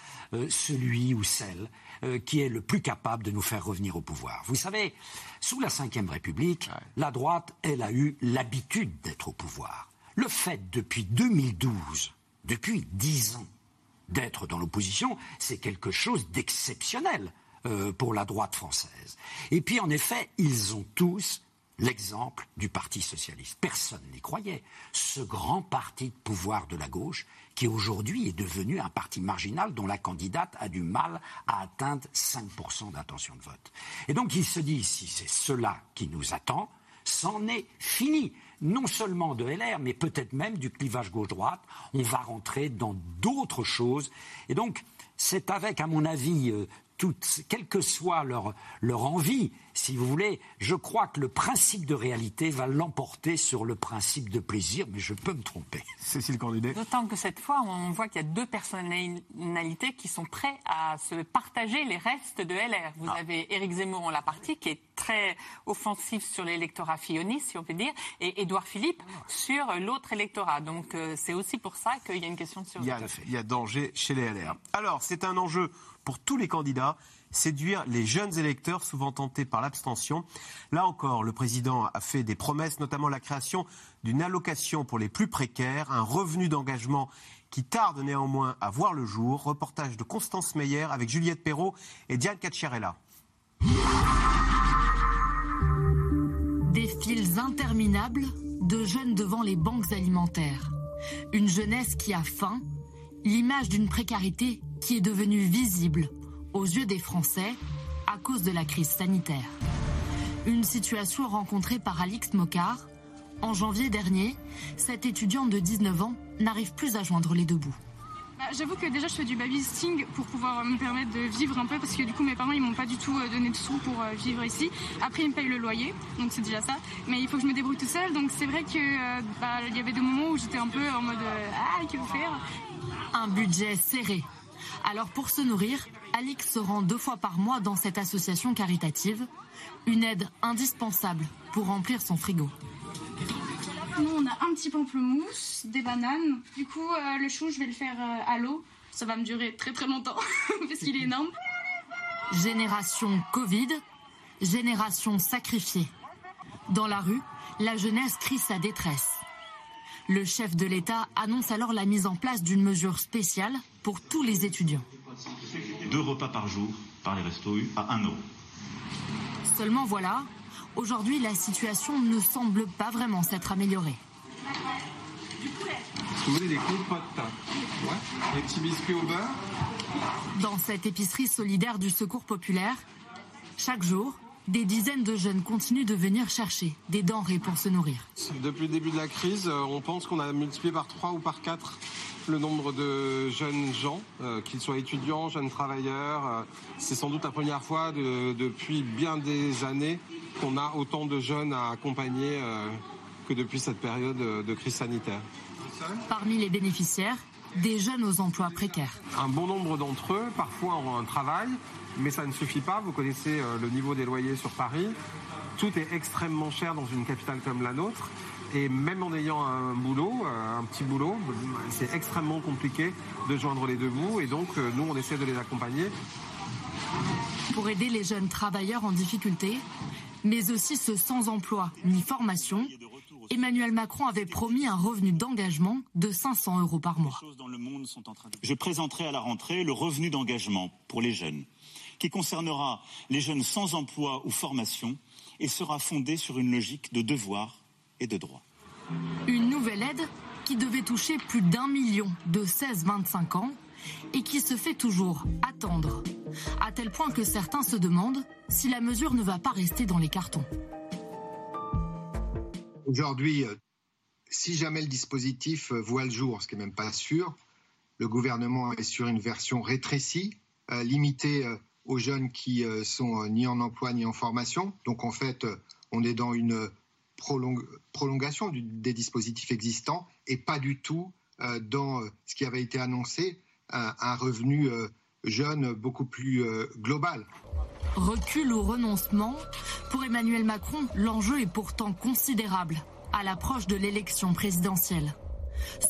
[SPEAKER 6] celui ou celle euh, qui est le plus capable de nous faire revenir au pouvoir. Vous savez, sous la Ve République, la droite, elle a eu l'habitude d'être au pouvoir. Le fait depuis 2012, depuis dix ans, d'être dans l'opposition, c'est quelque chose d'exceptionnel euh, pour la droite française. Et puis, en effet, ils ont tous l'exemple du Parti socialiste. Personne n'y croyait. Ce grand parti de pouvoir de la gauche, qui aujourd'hui est devenu un parti marginal dont la candidate a du mal à atteindre 5% d'intention de vote. Et donc il se dit, si c'est cela qui nous attend, c'en est fini. Non seulement de LR, mais peut-être même du clivage gauche-droite. On va rentrer dans d'autres choses. Et donc, c'est avec, à mon avis, euh, toutes, quelle que soit leur, leur envie, si vous voulez, je crois que le principe de réalité va l'emporter sur le principe de plaisir, mais je peux me tromper.
[SPEAKER 2] Cécile Cornudet.
[SPEAKER 4] D'autant que cette fois, on voit qu'il y a deux personnalités qui sont prêtes à se partager les restes de LR. Vous ah. avez Éric Zemmour en la partie, qui est très offensif sur l'électorat filloniste, si on peut dire, et Édouard Philippe sur l'autre électorat. Donc euh, c'est aussi pour ça qu'il y a une question de survie.
[SPEAKER 2] Il y a danger chez les LR. Alors, c'est un enjeu pour tous les candidats, séduire les jeunes électeurs souvent tentés par l'abstention. Là encore, le président a fait des promesses, notamment la création d'une allocation pour les plus précaires, un revenu d'engagement qui tarde néanmoins à voir le jour. Reportage de Constance Meyer avec Juliette Perrault et Diane Cacciarella.
[SPEAKER 13] Des files interminables de jeunes devant les banques alimentaires. Une jeunesse qui a faim, l'image d'une précarité qui est devenue visible aux yeux des Français à cause de la crise sanitaire. Une situation rencontrée par Alix Mocard. En janvier dernier, cette étudiante de 19 ans n'arrive plus à joindre les deux bouts.
[SPEAKER 14] Bah, J'avoue que déjà je fais du babysitting pour pouvoir me permettre de vivre un peu parce que du coup mes parents ils m'ont pas du tout euh, donné de sous pour euh, vivre ici. Après ils me payent le loyer donc c'est déjà ça. Mais il faut que je me débrouille tout seul donc c'est vrai que euh, bah, il y avait des moments où j'étais un peu en mode ah que faire?
[SPEAKER 13] Un budget serré. Alors pour se nourrir, Alix se rend deux fois par mois dans cette association caritative. Une aide indispensable pour remplir son frigo.
[SPEAKER 14] Nous on a un petit pamplemousse, des bananes. Du coup euh, le chou je vais le faire euh, à l'eau. Ça va me durer très très longtemps parce qu'il est énorme.
[SPEAKER 13] Génération Covid, génération sacrifiée. Dans la rue, la jeunesse crie sa détresse. Le chef de l'État annonce alors la mise en place d'une mesure spéciale pour tous les étudiants.
[SPEAKER 8] Deux repas par jour par les restos U à 1 euro.
[SPEAKER 13] Seulement voilà, aujourd'hui la situation ne semble pas vraiment s'être améliorée.
[SPEAKER 15] Vous voulez des compotes Ouais. Des petits biscuits au beurre
[SPEAKER 13] Dans cette épicerie solidaire du Secours populaire, chaque jour, des dizaines de jeunes continuent de venir chercher des denrées pour se nourrir.
[SPEAKER 15] Depuis le début de la crise, euh, on pense qu'on a multiplié par 3 ou par 4 le nombre de jeunes gens, euh, qu'ils soient étudiants, jeunes travailleurs. Euh, C'est sans doute la première fois de- depuis bien des années qu'on a autant de jeunes à accompagner euh, que depuis cette période de crise sanitaire.
[SPEAKER 13] Parmi les bénéficiaires, des jeunes aux emplois précaires.
[SPEAKER 15] Un bon nombre d'entre eux, parfois, ont un travail, mais ça ne suffit pas. Vous connaissez le niveau des loyers sur Paris. Tout est extrêmement cher dans une capitale comme la nôtre. Et même en ayant un boulot, euh, un petit boulot, c'est extrêmement compliqué de joindre les deux bouts. Et donc, euh, nous, on essaie de les accompagner.
[SPEAKER 13] Pour aider les jeunes travailleurs en difficulté, mais aussi ceux sans emploi ni formation, Emmanuel Macron avait promis un revenu d'engagement de 500 euros par mois.
[SPEAKER 8] Je présenterai à la rentrée le revenu d'engagement pour les jeunes, qui concernera les jeunes sans emploi ou formation et sera fondé sur une logique de devoir et de droit.
[SPEAKER 13] Une nouvelle aide qui devait toucher plus d'un million de 16-25 ans et qui se fait toujours attendre, à tel point que certains se demandent si la mesure ne va pas rester dans les cartons.
[SPEAKER 16] Aujourd'hui, euh, si jamais le dispositif euh, voit le jour, ce qui n'est même pas sûr, le gouvernement est sur une version rétrécie, euh, limitée euh, aux jeunes qui euh, sont ni en emploi ni en formation. Donc en fait, on est dans une prolong- prolongation des dispositifs existants et pas du tout euh, dans euh, ce qui avait été annoncé, un, un revenu euh, jeune beaucoup plus euh, global.
[SPEAKER 13] Recul ou renoncement Pour Emmanuel Macron, l'enjeu est pourtant considérable à l'approche de l'élection présidentielle.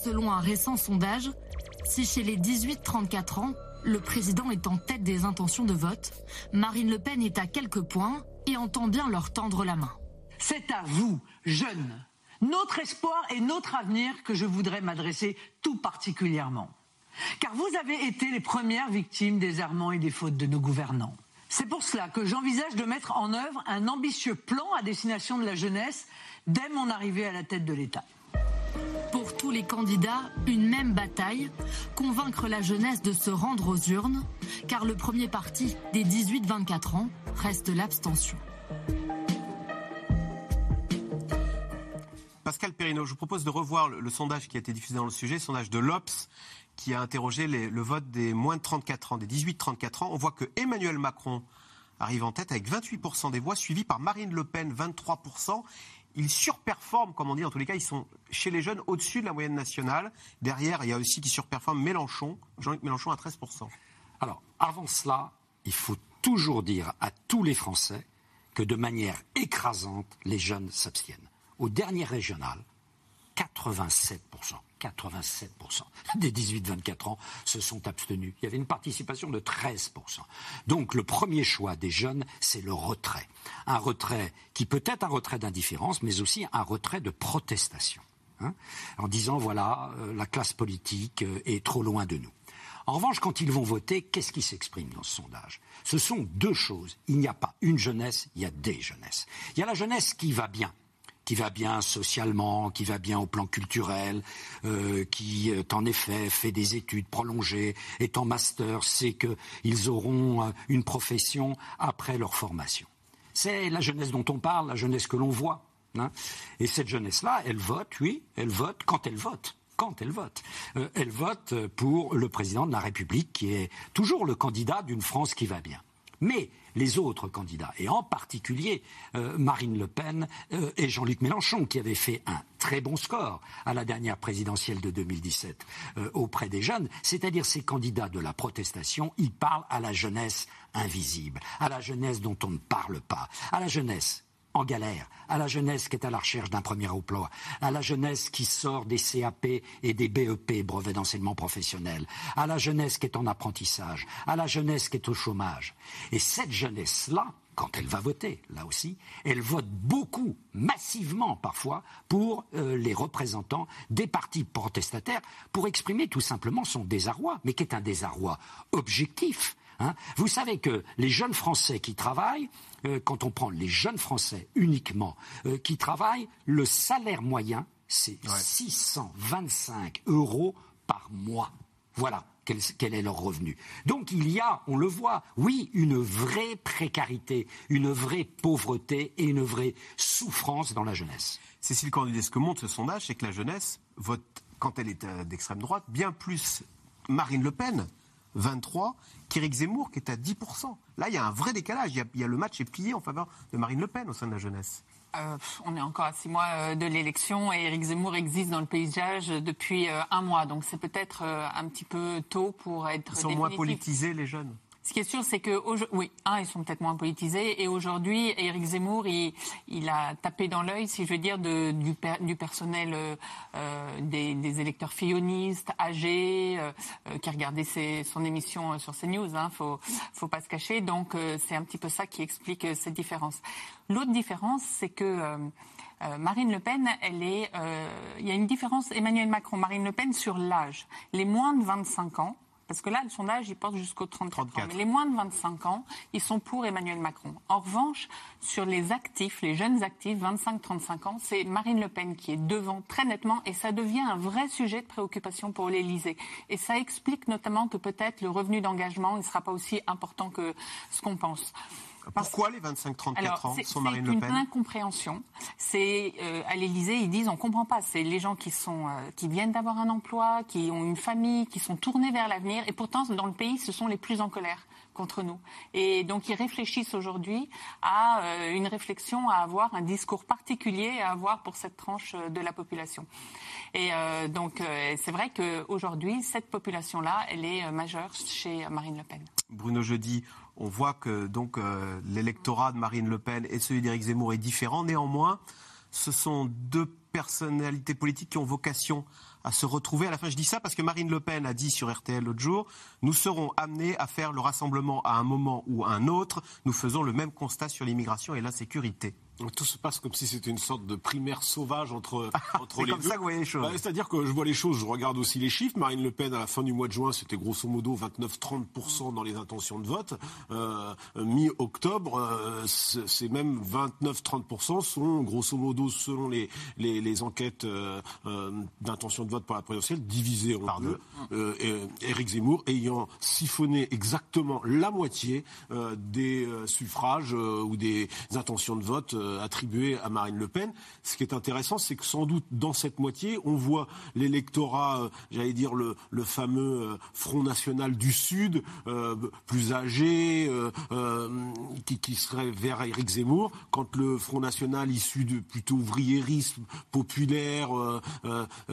[SPEAKER 13] Selon un récent sondage, si chez les 18-34 ans, le président est en tête des intentions de vote, Marine Le Pen est à quelques points et entend bien leur tendre la main.
[SPEAKER 11] C'est à vous, jeunes, notre espoir et notre avenir que je voudrais m'adresser tout particulièrement. Car vous avez été les premières victimes des errements et des fautes de nos gouvernants. C'est pour cela que j'envisage de mettre en œuvre un ambitieux plan à destination de la jeunesse dès mon arrivée à la tête de l'État.
[SPEAKER 13] Pour tous les candidats, une même bataille, convaincre la jeunesse de se rendre aux urnes, car le premier parti des 18-24 ans reste l'abstention.
[SPEAKER 2] Je vous propose de revoir le, sondage qui a été diffusé dans le sujet, le sondage de l'Obs, qui a interrogé le vote des moins de 34 ans, des 18-34 ans. On voit que Emmanuel Macron arrive en tête avec 28% des voix, suivi par Marine Le Pen, 23%. Ils surperforment, comme on dit, en tous les cas, ils sont chez les jeunes au-dessus de la moyenne nationale. Derrière, il y a aussi qui surperforme Mélenchon, Jean-Luc Mélenchon à 13%.
[SPEAKER 6] Alors, avant cela, il faut toujours dire à tous les Français que de manière écrasante, les jeunes s'abstiennent. Au dernier régional, 87%, 87% des 18-24 ans se sont abstenus. Il y avait une participation de 13%. Donc le premier choix des jeunes, c'est le retrait. Un retrait qui peut être un retrait d'indifférence, mais aussi un retrait de protestation. hein, en disant, voilà, euh, la classe politique euh, est trop loin de nous. En revanche, quand ils vont voter, qu'est-ce qui s'exprime dans ce sondage? Ce sont deux choses. Il n'y a pas une jeunesse, il y a des jeunesses. Il y a la jeunesse qui va bien, qui va bien socialement, qui va bien au plan culturel, euh, qui euh, en effet fait des études prolongées, est en master, sait qu'ils auront euh, une profession après leur formation. C'est la jeunesse dont on parle, la jeunesse que l'on voit. Hein. Et cette jeunesse-là, elle vote, oui, elle vote quand elle vote quand elle vote. elle vote pour le président de la République, qui est toujours le candidat d'une France qui va bien. Mais les autres candidats, et en particulier euh, Marine Le Pen euh, et Jean-Luc Mélenchon, qui avaient fait un très bon score à la dernière présidentielle de 2017 euh, auprès des jeunes, c'est-à-dire ces candidats de la protestation, ils parlent à la jeunesse invisible, à la jeunesse dont on ne parle pas, à la jeunesse en galère, à la jeunesse qui est à la recherche d'un premier emploi, à la jeunesse qui sort des CAP et des BEP, brevets d'enseignement professionnel, à la jeunesse qui est en apprentissage, à la jeunesse qui est au chômage. Et cette jeunesse-là, quand elle va voter, là aussi, elle vote beaucoup, massivement parfois, pour euh, les représentants des partis protestataires, pour exprimer tout simplement son désarroi, mais qui est un désarroi objectif. Hein. Vous savez que les jeunes Français qui travaillent euh, quand on prend les jeunes Français uniquement euh, qui travaillent, le salaire moyen, c'est 625 euros par mois. Voilà quel, est leur revenu. Donc il y a, on le voit, oui, une vraie précarité, une vraie pauvreté et une vraie souffrance dans la jeunesse.
[SPEAKER 2] Cécile Cornudet, ce que montre ce sondage, c'est que la jeunesse vote, quand elle est euh, d'extrême droite, bien plus Marine Le Pen 23 qu'Éric Zemmour qui est à 10%. Là, il y a un vrai décalage. Il y a, le match est plié en faveur de Marine Le Pen au sein de la jeunesse.
[SPEAKER 4] Euh, on est encore à six mois euh, de l'élection et Éric Zemmour existe dans le paysage depuis euh, un mois. Donc c'est peut-être un petit peu tôt pour être.
[SPEAKER 2] Ils sont moins politisés, les jeunes
[SPEAKER 4] ce qui est sûr, c'est que oui, un, ils sont peut-être moins politisés, et aujourd'hui, Éric Zemmour, il, il, a tapé dans l'œil, si je veux dire, du, personnel euh, euh des, électeurs fillonistes, âgés, euh, qui regardaient son émission sur CNews. Hein, faut, faut pas se cacher. Donc, c'est un petit peu ça qui explique cette différence. L'autre différence, c'est que Marine Le Pen, elle est, il y a une différence. Emmanuel Macron, Marine Le Pen sur l'âge. Les moins de 25 ans parce que là, le sondage, il porte jusqu'aux 34, ans. Mais les moins de 25 ans, ils sont pour Emmanuel Macron. En revanche, sur les actifs, les jeunes actifs, 25-35 ans, c'est Marine Le Pen qui est devant très nettement et ça devient un vrai sujet de préoccupation pour l'Élysée. Et ça explique notamment que peut-être le revenu d'engagement ne sera pas aussi important que ce qu'on pense.
[SPEAKER 2] Pourquoi les 25-34 ans sont Marine Le Pen?
[SPEAKER 4] C'est une incompréhension. C'est euh, à l'Élysée, ils disent on comprend pas. C'est les gens qui sont euh, qui viennent d'avoir un emploi, qui ont une famille, qui sont tournés vers l'avenir, et pourtant dans le pays, ce sont les plus en colère contre nous. Et donc ils réfléchissent aujourd'hui à euh, une réflexion, à avoir un discours particulier à avoir pour cette tranche de la population. Et donc c'est vrai qu'aujourd'hui, cette population-là, elle est majeure chez Marine Le Pen.
[SPEAKER 2] Bruno Jeudi, on voit que donc euh, l'électorat de Marine Le Pen et celui d'Éric Zemmour est différent. Néanmoins, ce sont deux personnalités politiques qui ont vocation à se retrouver. À la fin, je dis ça parce que Marine Le Pen a dit sur RTL l'autre jour, nous serons amenés à faire le rassemblement à un moment ou à un autre. Nous faisons le même constat sur l'immigration et la sécurité.
[SPEAKER 3] Tout se passe comme si c'était une sorte de primaire sauvage entre, entre
[SPEAKER 2] les comme ça que vous voyez les choses. Bah,
[SPEAKER 3] c'est-à-dire que je vois les choses, je regarde aussi les chiffres. Marine Le Pen, à la fin du mois de juin, c'était grosso modo 29-30% dans les intentions de vote. Euh, Mi-octobre, euh, c'est même 29-30% sont grosso modo, selon les, les, les enquêtes euh, euh d'intention de vote pour la présidentielle, divisées en deux. Euh, Éric Zemmour ayant siphonné exactement la moitié euh, des suffrages ou des intentions de vote euh, attribué à Marine Le Pen. Ce qui est intéressant, c'est que sans doute dans cette moitié, on voit l'électorat, euh, j'allais dire le, fameux euh, Front National du Sud, plus âgé, qui, serait vers Éric Zemmour, quand le Front National issu de plutôt ouvriérisme, populaire,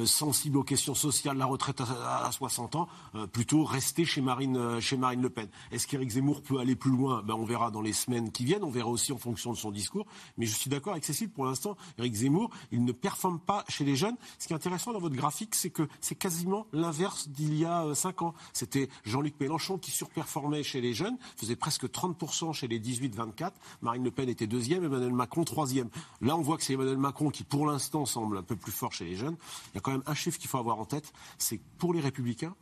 [SPEAKER 3] sensible aux questions sociales, la retraite à, 60 ans, plutôt rester chez Marine, chez Marine Le Pen. Est-ce qu'Éric Zemmour peut aller plus loin? Ben, On verra dans les semaines qui viennent, on verra aussi en fonction de son discours. Je suis d'accord avec Cécile, pour l'instant, Eric Zemmour, il ne performe pas chez les jeunes. Ce qui est intéressant dans votre graphique, c'est que c'est quasiment l'inverse d'il y a 5 euh, ans. C'était Jean-Luc Mélenchon qui surperformait chez les jeunes, faisait presque 30% chez les 18-24. Marine Le Pen était deuxième, Emmanuel Macron troisième. Là, on voit que c'est Emmanuel Macron qui, pour l'instant, semble un peu plus fort chez les jeunes. Il y a quand même un chiffre qu'il faut avoir en tête, c'est pour les républicains,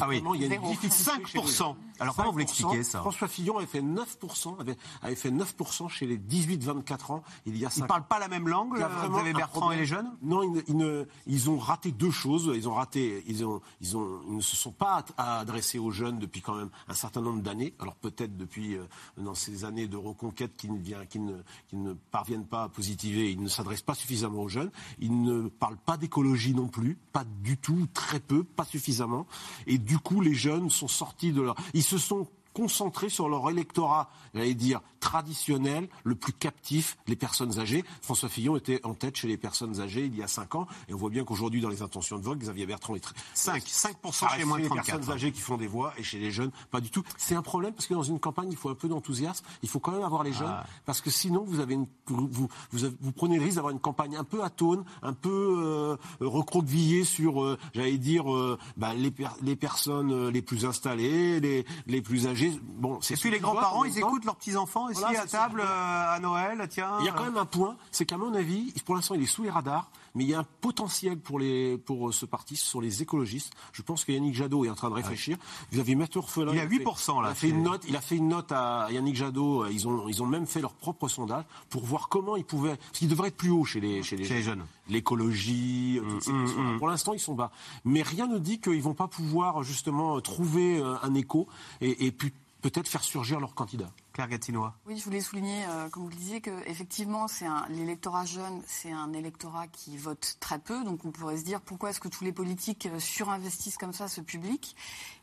[SPEAKER 2] Ah oui,
[SPEAKER 3] il y a une
[SPEAKER 2] Zéro.
[SPEAKER 3] difficulté
[SPEAKER 2] 5%.
[SPEAKER 3] chez les-
[SPEAKER 2] Alors, comment vous
[SPEAKER 3] 5%.
[SPEAKER 2] l'expliquez, ça
[SPEAKER 3] François Fillon avait fait 9%, avait, avait fait 9% chez les 18-24 ans il y a 5
[SPEAKER 2] Ils parlent pas la même langue,
[SPEAKER 3] Il y a
[SPEAKER 2] euh, Bertrand
[SPEAKER 3] problème.
[SPEAKER 2] et les jeunes?
[SPEAKER 3] Non, ils, ne- ils ne- ils ont raté deux choses. Ils ont raté, ils ont, ils ont, ils ne se sont pas ad- adressés aux jeunes depuis quand même un certain nombre d'années. Alors peut-être depuis euh, dans ces années de reconquête qui ne, vient- qui ne, qui ne parviennent pas à positiver, ils ne s'adressent pas suffisamment aux jeunes. Ils ne parlent pas d'écologie non plus, pas du tout, très peu, pas suffisamment. Et du coup, les jeunes sont sortis de leur, ils se sont concentrés sur leur électorat, j'allais dire, traditionnel, le plus captif, les personnes âgées. François Fillon était en tête chez les personnes âgées il y a 5 ans. Et on voit bien qu'aujourd'hui, dans les intentions de vote, Xavier Bertrand est très...
[SPEAKER 2] 5, 5%
[SPEAKER 3] Ça
[SPEAKER 2] chez moins de
[SPEAKER 3] les
[SPEAKER 2] 34.
[SPEAKER 3] personnes âgées qui font des voix et chez les jeunes, pas du tout. C'est un problème parce que dans une campagne, il faut un peu d'enthousiasme. Il faut quand même avoir les jeunes
[SPEAKER 2] Ah.
[SPEAKER 3] parce que sinon, vous, avez une, vous, prenez le risque d'avoir une campagne un peu atone, un peu euh, recroquevillée sur, euh, j'allais dire, euh, bah, les, per- les personnes les plus installées, les, les plus âgées. Bon, c'est
[SPEAKER 2] Et
[SPEAKER 3] ceux
[SPEAKER 2] puis les grands-parents, ils écoutent leurs petits-enfants ici
[SPEAKER 3] Voilà,
[SPEAKER 2] à table euh, à Noël, tiens.
[SPEAKER 3] Il y a quand même un point, c'est qu'à mon avis, pour l'instant, il est sous les radars, mais il y a un potentiel pour, les, pour ce parti, ce sont les écologistes. Je pense que Yannick Jadot est en train de réfléchir. Vous avez Maître Orphelin.
[SPEAKER 2] Il a
[SPEAKER 3] fait-
[SPEAKER 2] 8% là,
[SPEAKER 3] Il a fait une note, il a fait une note à Yannick Jadot. euh, Ils ont, ils ont même fait leur propre sondage pour voir comment ils pouvaient, parce qu'ils devraient être plus haut chez les, chez les,
[SPEAKER 2] Chez jeunes.
[SPEAKER 3] L'écologie, euh, toutes ces questions-là. Pour l'instant, ils sont bas. Mais rien ne dit qu'ils vont pas pouvoir justement trouver euh, un écho et, et puis peut-être faire surgir leur candidat.
[SPEAKER 2] Claire Gatinois.
[SPEAKER 5] Oui, je voulais souligner, euh, comme vous le disiez, que effectivement, c'est un- l'électorat jeune, c'est un électorat qui vote très peu. Donc, on pourrait se dire pourquoi est-ce que tous les politiques euh, surinvestissent comme ça ce public?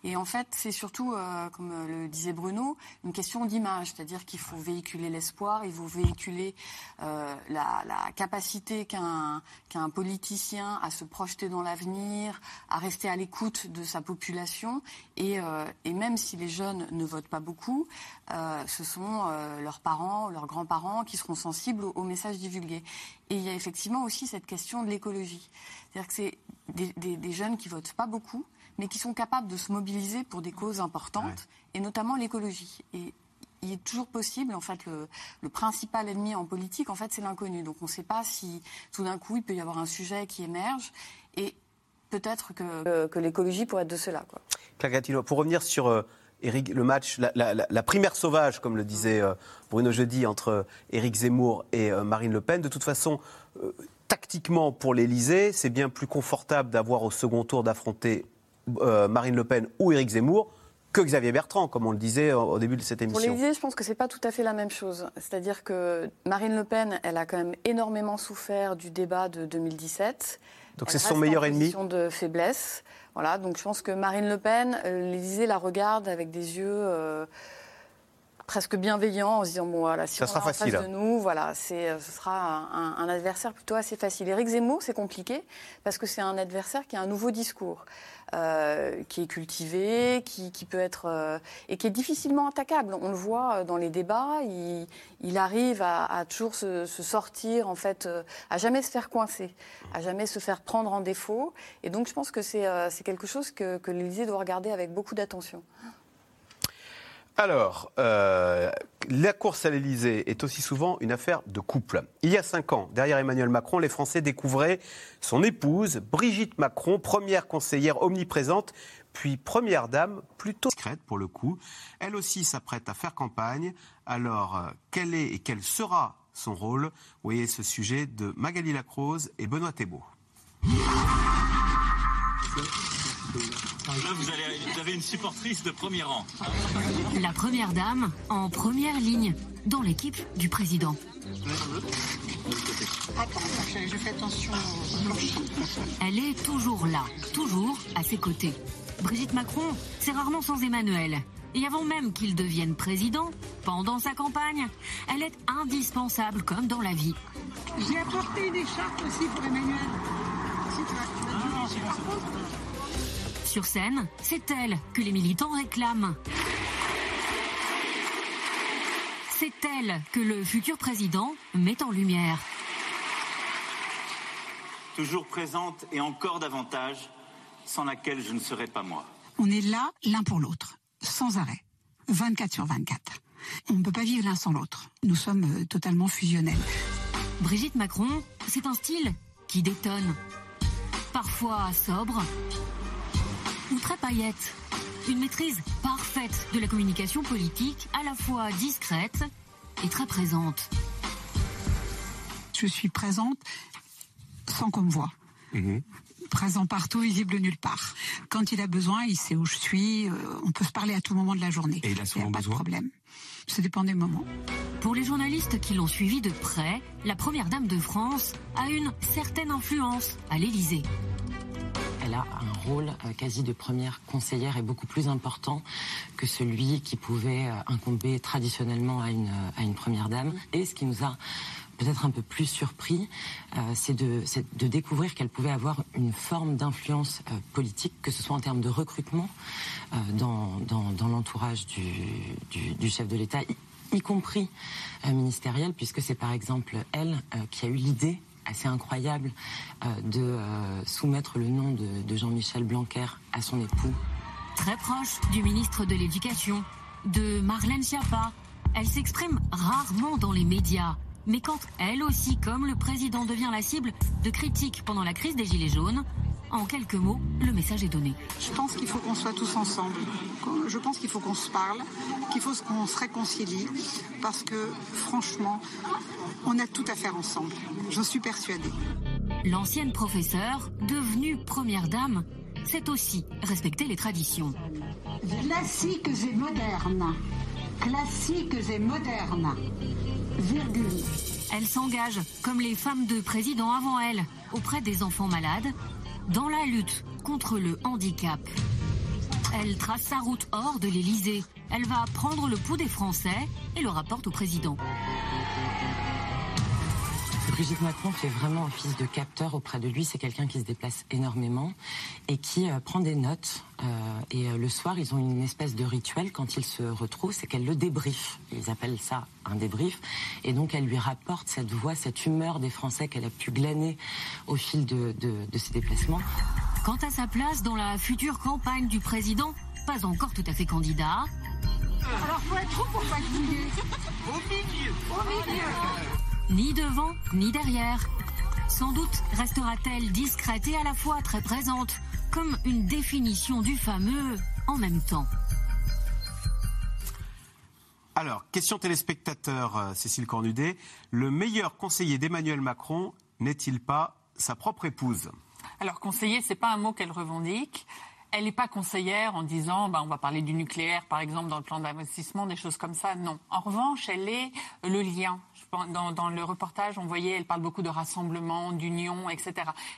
[SPEAKER 5] Et en fait, c'est surtout, euh, comme euh, le disait Bruno, une question d'image, c'est-à-dire qu'il faut véhiculer l'espoir, il faut véhiculer euh, la, capacité qu'un qu'un politicien à se projeter dans l'avenir, à rester à l'écoute de sa population. Et, même si les jeunes ne votent pas beaucoup, ce sont leurs parents, leurs grands-parents qui seront sensibles aux, aux messages divulgués. Et il y a effectivement aussi cette question de l'écologie. C'est-à-dire que c'est des, des- des jeunes qui votent pas beaucoup, mais qui sont capables de se mobiliser pour des causes importantes, et notamment l'écologie. Et il est toujours possible, en fait, le, le principal ennemi en politique, en fait, c'est l'inconnu. Donc on ne sait pas si tout d'un coup il peut y avoir un sujet qui émerge, et peut-être que, que l'écologie pourrait être de cela. Quoi.
[SPEAKER 17] Claire pour revenir sur euh, Éric- le match, la, la- la- la primaire sauvage, comme le disait euh, Bruno Jeudi, entre Éric Zemmour et euh, Marine Le Pen, de toute façon, euh, tactiquement pour l'Élysée, c'est bien plus confortable d'avoir au second tour d'affronter euh, Marine Le Pen ou Éric Zemmour que Xavier Bertrand, comme on le disait au début de cette
[SPEAKER 5] Pour
[SPEAKER 17] émission.
[SPEAKER 5] l'Élysée, je pense que c'est pas tout à fait la même chose. C'est-à-dire que Marine Le Pen, elle a quand même énormément souffert du débat de 2017.
[SPEAKER 17] Donc c'est son meilleur
[SPEAKER 5] en
[SPEAKER 17] ennemi
[SPEAKER 5] position de faiblesse. Voilà, donc je pense que Marine Le Pen, euh, l'Élysée la regarde avec des yeux euh, presque bienveillants, en se disant bon voilà, si
[SPEAKER 17] Ça
[SPEAKER 5] on
[SPEAKER 17] sera
[SPEAKER 5] en face de nous, voilà, c'est, euh, ce sera un, un adversaire plutôt assez facile. Éric Zemmour, c'est compliqué parce que c'est un adversaire qui a un nouveau discours, euh, qui est cultivé, qui, qui peut être euh, et qui est difficilement attaquable. On le voit dans les débats, il, il arrive à, à toujours se, se sortir en fait, euh, à jamais se faire coincer, à jamais se faire prendre en défaut. Et donc je pense que c'est c'est quelque chose que, que l'Élysée doit regarder avec beaucoup d'attention.
[SPEAKER 17] Alors, euh, la course à l'Élysée est aussi souvent une affaire de couple. Il y a cinq ans, derrière Emmanuel Macron, les Français découvraient son épouse, Brigitte Macron, première conseillère omniprésente, puis première dame plutôt
[SPEAKER 2] discrète pour le coup. Elle aussi s'apprête à faire campagne. Alors, euh, quel est et quel sera son rôle? Voyez ce sujet de Magali Lacrose et Benoît Thébault.
[SPEAKER 18] Là, vous, allez- vous avez une supportrice de premier rang.
[SPEAKER 13] La première dame en première ligne dans l'équipe du président.
[SPEAKER 19] Je fais attention
[SPEAKER 13] Elle est toujours là, toujours à ses côtés. Brigitte Macron, c'est rarement sans Emmanuel. Et avant même qu'il devienne président, pendant sa campagne, elle est indispensable comme dans la vie.
[SPEAKER 19] J'ai apporté une écharpe aussi pour Emmanuel. Si tu
[SPEAKER 13] Sur scène, c'est elle que les militants réclament. C'est elle que le futur président met en lumière.
[SPEAKER 18] Toujours présente et encore davantage, sans laquelle je ne serais pas moi.
[SPEAKER 19] on est là l'un pour l'autre, sans arrêt, 24 sur 24. On ne peut pas vivre l'un sans l'autre. Nous sommes euh, totalement fusionnels.
[SPEAKER 13] Brigitte Macron, c'est un style qui détonne. Parfois sobre,
[SPEAKER 18] ou très paillette. Une maîtrise parfaite de la communication politique, à la fois discrète et très présente.
[SPEAKER 19] Je suis présente sans qu'on me voit. Présent partout, visible nulle part. Quand il a besoin, il sait où je suis. euh, on peut se parler à tout moment de la journée.
[SPEAKER 8] Et il a souvent
[SPEAKER 19] pas
[SPEAKER 8] besoin
[SPEAKER 19] de problème. Ça dépend des moments.
[SPEAKER 18] Pour les journalistes qui l'ont suivi de près, la première dame de France a une certaine influence à l'Élysée.
[SPEAKER 20] Elle a un rôle euh, quasi de première conseillère et beaucoup plus important que celui qui pouvait euh, incomber traditionnellement à une, euh, à une première dame. Et ce qui nous a peut-être un peu plus surpris, c'est de, découvrir qu'elle pouvait avoir une forme d'influence politique, que ce soit en termes de recrutement dans, l'entourage du, chef de l'État, y, compris ministériel, puisque c'est par exemple elle qui a eu l'idée assez incroyable euh, de euh, soumettre le nom de, de Jean-Michel Blanquer à son époux.
[SPEAKER 18] Très proche du ministre de l'Éducation, de Marlène Schiappa. Elle s'exprime rarement dans les médias. Mais quand elle aussi, comme le président, devient la cible de critiques pendant la crise des Gilets jaunes, en quelques mots, le message est donné.
[SPEAKER 19] Je pense qu'il faut qu'on soit tous ensemble. Je pense qu'il faut qu'on se parle, qu'il faut qu'on se réconcilie, parce que franchement, on a tout à faire ensemble. J'en suis persuadée.
[SPEAKER 18] L'ancienne professeure, devenue première dame, c'est aussi respecter les traditions.
[SPEAKER 19] Classiques et modernes. Classiques et modernes. Virgule.
[SPEAKER 18] Elle s'engage, comme les femmes de présidents avant elle, auprès des enfants malades, dans la lutte contre le handicap. Elle trace sa route hors de l'Élysée. Elle va prendre le pouls des Français et le rapporte au président.
[SPEAKER 20] Brigitte Macron fait vraiment office de capteur auprès de lui. C'est quelqu'un qui se déplace énormément et qui euh, prend des notes. Euh, et euh, le soir, ils ont une espèce de rituel quand ils se retrouvent, c'est qu'elle le débrief. Ils appellent ça un débrief. Et donc, elle lui rapporte cette voix, cette humeur des Français qu'elle a pu glaner au fil de, de, de ses déplacements.
[SPEAKER 18] Quant à sa place dans la future campagne du président, pas encore tout à fait candidat,
[SPEAKER 19] Alors, faut être où pour fatiguer Au milieu. Au milieu.
[SPEAKER 18] Ni devant ni derrière. Sans doute restera-t-elle discrète et à la fois très présente, comme une définition du fameux en même temps.
[SPEAKER 2] Alors, question téléspectateur, euh, Cécile Cornudet. Le meilleur conseiller d'Emmanuel Macron n'est-il pas sa propre épouse?
[SPEAKER 4] Alors conseiller, c'est pas un mot qu'elle revendique. Elle n'est pas conseillère en disant bah, on va parler du nucléaire, par exemple, dans le plan d'investissement, des choses comme ça. Non. En revanche, elle est le lien. Dans, le reportage, on voyait, elle parle beaucoup de rassemblement, d'union, etc.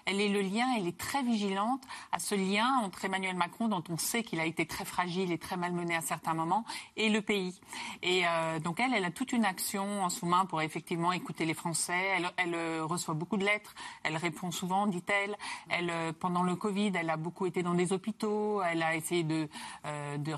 [SPEAKER 4] Elle est le lien, elle est très vigilante à ce lien entre Emmanuel Macron, dont on sait qu'il a été très fragile et très malmené à certains moments, et le pays. Et euh, donc elle, elle a toute une action en sous-main pour effectivement écouter les Français. Elle, euh, reçoit beaucoup de lettres, elle répond souvent, dit-elle. Elle, euh, pendant le Covid, elle a beaucoup été dans des hôpitaux. Elle a essayé de,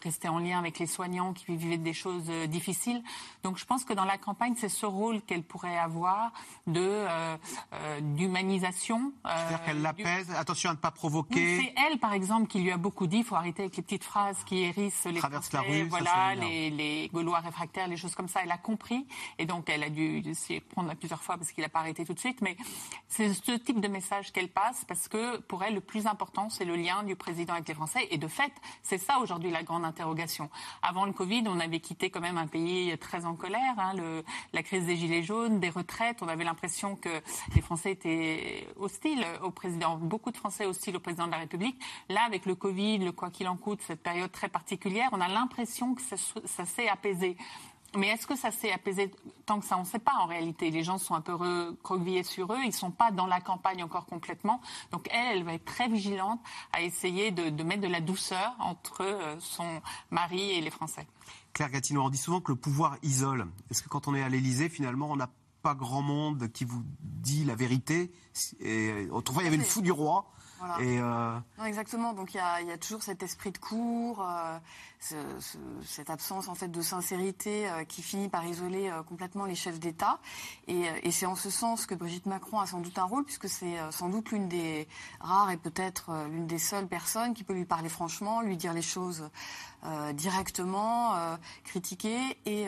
[SPEAKER 4] rester en lien avec les soignants qui vivaient des choses difficiles. Donc je pense que dans la campagne, c'est ce rôle qu'elle pourrait avoir de euh, euh, d'humanisation. euh,
[SPEAKER 2] C'est-à-dire qu'elle
[SPEAKER 4] du-
[SPEAKER 2] l'apaise, attention à ne pas
[SPEAKER 4] oui,
[SPEAKER 2] provoquer.
[SPEAKER 4] c'est elle, par exemple, qui lui a beaucoup dit il faut arrêter avec les petites phrases qui hérissent les
[SPEAKER 2] Traverse la rue,
[SPEAKER 4] voilà, les, les Gaulois réfractaires, les choses comme ça. Elle a compris et donc elle a dû s'y prendre plusieurs fois parce qu'il n'a pas arrêté tout de suite. Mais c'est ce type de message qu'elle passe parce que pour elle, le plus important, c'est le lien du président avec les Français. Et de fait, c'est ça aujourd'hui la grande interrogation. Avant le Covid, on avait quitté quand même un pays très en colère, hein, le, la crise des gilets jaunes, des retraites. On avait l'impression que les Français étaient hostiles au président, beaucoup de Français hostiles au président de la République. Là, avec le Covid, le quoi qu'il en coûte, cette période très particulière, on a l'impression que ça, s'est apaisé. Mais est-ce que ça s'est apaisé tant que ça? On ne sait pas en réalité. Les gens sont un peu recroquevillés sur eux. Ils ne sont pas dans la campagne encore complètement. Donc elle, elle va être très vigilante à essayer de, de mettre de la douceur entre euh, son mari et les Français.
[SPEAKER 2] Claire Gatineau, on dit souvent que le pouvoir isole. Est-ce que quand on est à l'Élysée, finalement, on n'a pas grand monde qui vous dit la vérité? Et, Autrefois, il y avait le fou du roi.
[SPEAKER 5] Voilà.
[SPEAKER 2] Et euh,
[SPEAKER 5] Non, exactement. Donc il y a, il y a toujours cet esprit de cour, euh, ce- ce- cette absence en fait de sincérité euh, qui finit par isoler complètement les chefs d'État. Et, et c'est en ce sens que Brigitte Macron a sans doute un rôle, puisque c'est sans doute l'une des rares et peut-être l'une des seules personnes qui peut lui parler franchement, lui dire les choses directement, critiquer et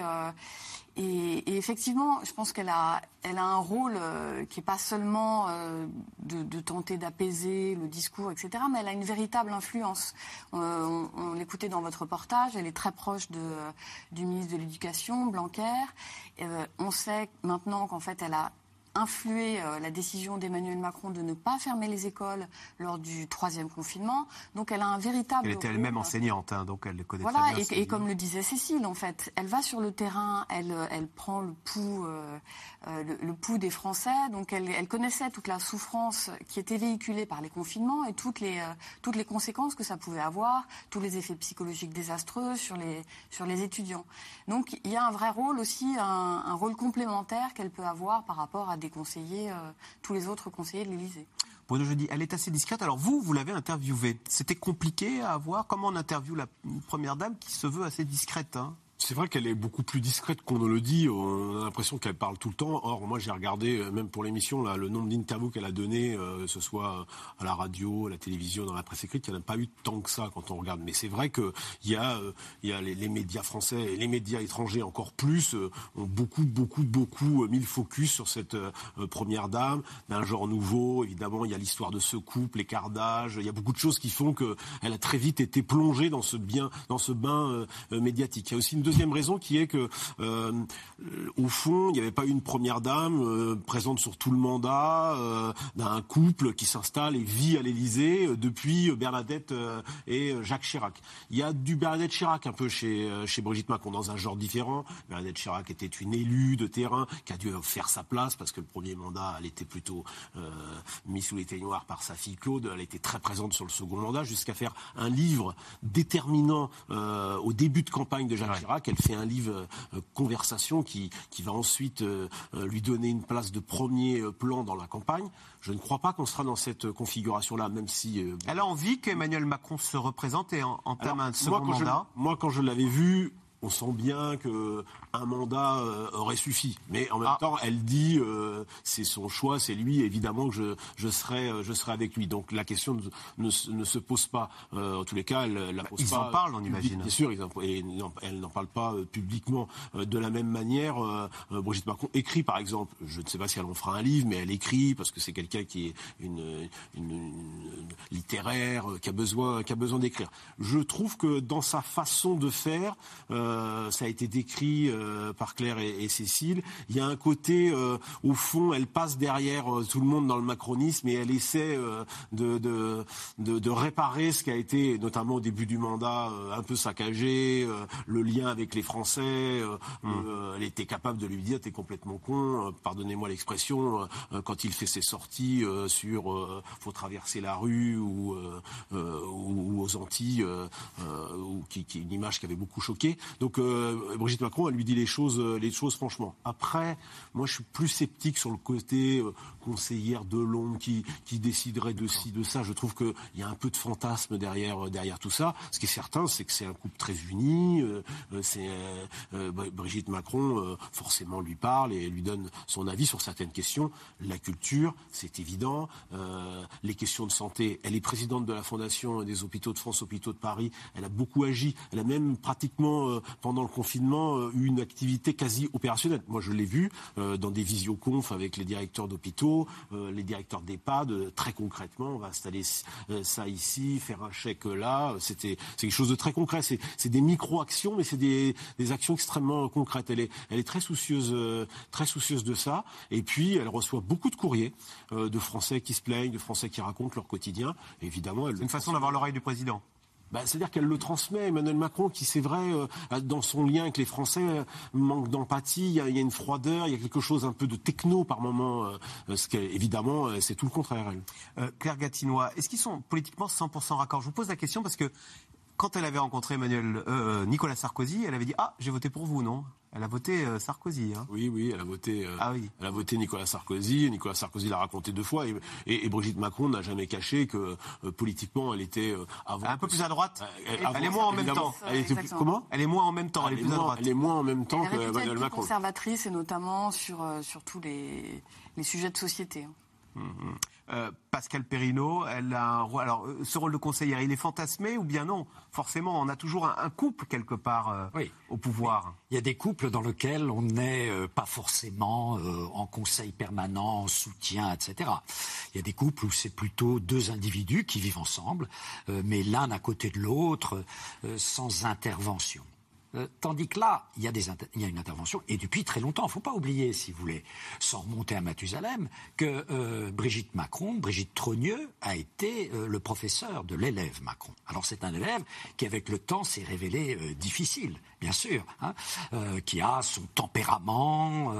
[SPEAKER 5] Et, effectivement, je pense qu'elle a, elle a un rôle euh, qui n'est pas seulement euh, de, tenter d'apaiser le discours, etc., mais elle a une véritable influence. Euh, on, l'écoutait dans votre reportage, elle est très proche du ministre de l'Éducation, Blanquer. on sait maintenant qu'en fait, elle a influé euh, la décision d'Emmanuel Macron de ne pas fermer les écoles lors du troisième confinement. Donc elle a un véritable.
[SPEAKER 2] Elle était elle-même enseignante, hein, donc elle le connaît
[SPEAKER 5] voilà,
[SPEAKER 2] très bien.
[SPEAKER 5] Et, et, comme le disait Cécile, en fait, elle va sur le terrain, elle, elle prend le pouls, euh, euh, le, pouls des Français. Donc elle, elle, connaissait toute la souffrance qui était véhiculée par les confinements et toutes les, toutes les conséquences que ça pouvait avoir, tous les effets psychologiques désastreux sur les, sur les étudiants. Donc il y a un vrai rôle aussi, un, un rôle complémentaire qu'elle peut avoir par rapport à des conseillers, euh, tous les autres conseillers de l'Élysée.
[SPEAKER 2] Bruno Jeudi, elle est assez discrète. Alors vous, vous l'avez interviewée. C'était compliqué à voir comment on interviewe la première dame qui se veut assez discrète. Hein?
[SPEAKER 3] C'est vrai qu'elle est beaucoup plus discrète qu'on ne le dit. On a l'impression qu'elle parle tout le temps. Or, moi, j'ai regardé, euh, même pour l'émission, le nombre d'interviews qu'elle a donné, euh, que ce soit à la radio, à la télévision, dans la presse écrite, il n'y en a pas eu tant que ça quand on regarde. Mais c'est vrai qu'il y a, euh, y a les, médias français et les médias étrangers encore plus ont beaucoup, beaucoup, beaucoup mis le focus sur cette première dame d'un genre nouveau. Évidemment, il y a l'histoire de ce couple, l'écart d'âge. Il y a beaucoup de choses qui font qu'elle a très vite été plongée dans ce bien, dans ce bain médiatique. Il y a aussi deuxième raison qui est que, euh, au fond, il n'y avait pas une première dame euh, présente sur tout le mandat euh, d'un couple qui s'installe et vit à l'Élysée depuis Bernadette et Jacques Chirac. Il y a du Bernadette Chirac un peu chez, chez Brigitte Macron dans un genre différent. Bernadette Chirac était une élue de terrain qui a dû faire sa place parce que le premier mandat, elle était plutôt mise sous les noire par sa fille Claude. Elle était très présente sur le second mandat jusqu'à faire un livre déterminant au début de campagne de Jacques Chirac qu'elle fait un livre euh, conversation qui, qui va ensuite euh, euh, lui donner une place de premier plan dans la campagne. Je ne crois pas qu'on sera dans cette configuration-là, même si...
[SPEAKER 2] Elle a envie qu'Emmanuel Macron se représente et en, termes de second mandat
[SPEAKER 3] Moi, quand je l'avais vu, on sent bien que un mandat euh, aurait suffi. Mais en même ah. temps, elle dit euh, c'est son choix, c'est lui. Évidemment que je, je serai euh, je serai avec lui. Donc la question ne, ne, se pose pas. en tous les cas, elle la pose
[SPEAKER 2] ils
[SPEAKER 3] pas.
[SPEAKER 2] Ils en parlent, on imagine.
[SPEAKER 3] Bien sûr, ils en, et elle n'en parle pas publiquement de la même manière. Brigitte Macron écrit, par exemple. Je ne sais pas si elle en fera un livre, mais elle écrit parce que c'est quelqu'un qui est une, une, littéraire, qui a besoin qui a besoin d'écrire. Je trouve que dans sa façon de faire. Euh, ça a été décrit euh, par Claire et, Cécile. Il y a un côté, euh, au fond, elle passe derrière tout le monde dans le macronisme et elle essaie de, de, de, réparer ce qui a été, notamment au début du mandat, un peu saccagé, le lien avec les Français. Mmh. elle était capable de lui dire, t'es complètement con, pardonnez-moi l'expression, quand il fait ses sorties sur faut traverser la rue ou, ou aux Antilles, ou qui, qui, une image qui avait beaucoup choqué. Donc euh, Brigitte Macron, elle lui dit les choses, euh, les choses franchement. Après, moi, je suis plus sceptique sur le côté euh, conseillère de l'ombre qui, qui déciderait de ci, de ça. Je trouve qu'il y a un peu de fantasme derrière, derrière tout ça. Ce qui est certain, c'est que c'est un couple très uni. c'est Brigitte Macron, forcément, lui parle et lui donne son avis sur certaines questions. La culture, c'est évident. les questions de santé. Elle est présidente de la Fondation des hôpitaux de France, hôpitaux de Paris. Elle a beaucoup agi. Elle a même pratiquement pendant le confinement, euh, eu une activité quasi opérationnelle. Moi, je l'ai vu euh, dans des visioconf avec les directeurs d'hôpitaux, euh, les directeurs d'EHPAD. Très concrètement, on va installer ça ici, faire un chèque là. C'était c'est quelque chose de très concret. C'est des micro-actions, mais c'est des, des, actions extrêmement concrètes. Elle est, elle est très soucieuse, très soucieuse de ça. Et puis, elle reçoit beaucoup de courriers de Français qui se plaignent, de Français qui racontent leur quotidien. évidemment,
[SPEAKER 2] c'est une façon d'avoir l'oreille du président.
[SPEAKER 3] Bah, c'est-à-dire qu'elle le transmet. Emmanuel Macron, qui c'est vrai, euh, dans son lien avec les Français, euh, manque d'empathie, il y, a une froideur, il y a quelque chose un peu de techno par moment, euh, ce qui évidemment, c'est tout le contraire.
[SPEAKER 2] Elle. Claire Gatinois, est-ce qu'ils sont politiquement 100% raccord? Je vous pose la question parce que quand elle avait rencontré Emmanuel, Nicolas Sarkozy, elle avait dit Ah, j'ai voté pour vous, non? Elle a voté euh, Sarkozy. Hein.
[SPEAKER 3] Oui, oui, elle a voté.
[SPEAKER 2] Euh, ah oui.
[SPEAKER 3] Elle a voté Nicolas Sarkozy. Nicolas Sarkozy l'a raconté deux fois. Et, Brigitte Macron n'a jamais caché que euh, politiquement, elle était
[SPEAKER 2] avant. Un peu plus à droite. Elle, est moins en même temps.
[SPEAKER 3] Elle était comment
[SPEAKER 2] Elle est moins en même temps. Elle, est plus à droite.
[SPEAKER 3] Elle est moins en même temps que
[SPEAKER 5] Emmanuel Macron. Conservatrice et notamment sur sur tous les, les sujets de société. Hein.
[SPEAKER 2] Hum. Pascal Perrineau, elle a un rôle. Alors, ce rôle de conseillère, il est fantasmé ou bien non? Forcément, on a toujours un, couple quelque part au pouvoir.
[SPEAKER 6] Il y a des couples dans lesquels on n'est pas forcément en conseil permanent, en soutien, etc. Il y a des couples où c'est plutôt deux individus qui vivent ensemble, mais l'un à côté de l'autre, sans intervention. Euh, tandis que là, il y, a une intervention, et depuis très longtemps, il ne faut pas oublier, si vous voulez, sans remonter à Mathusalem, que euh, Brigitte Macron, Brigitte Trogneux, a été euh, le professeur de l'élève Macron. Alors c'est un élève qui, avec le temps, s'est révélé difficile, bien sûr, hein, qui a son tempérament,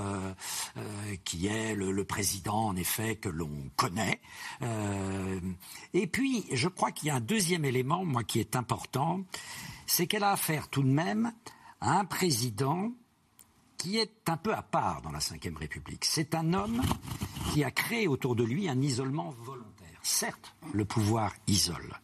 [SPEAKER 6] qui est le, le, président, en effet, que l'on connaît. et puis, je crois qu'il y a un deuxième élément, moi, qui est important, c'est qu'elle a affaire tout de même à un président qui est un peu à part dans la Ve République. C'est un homme qui a créé autour de lui un isolement volontaire. Certes, le pouvoir isole.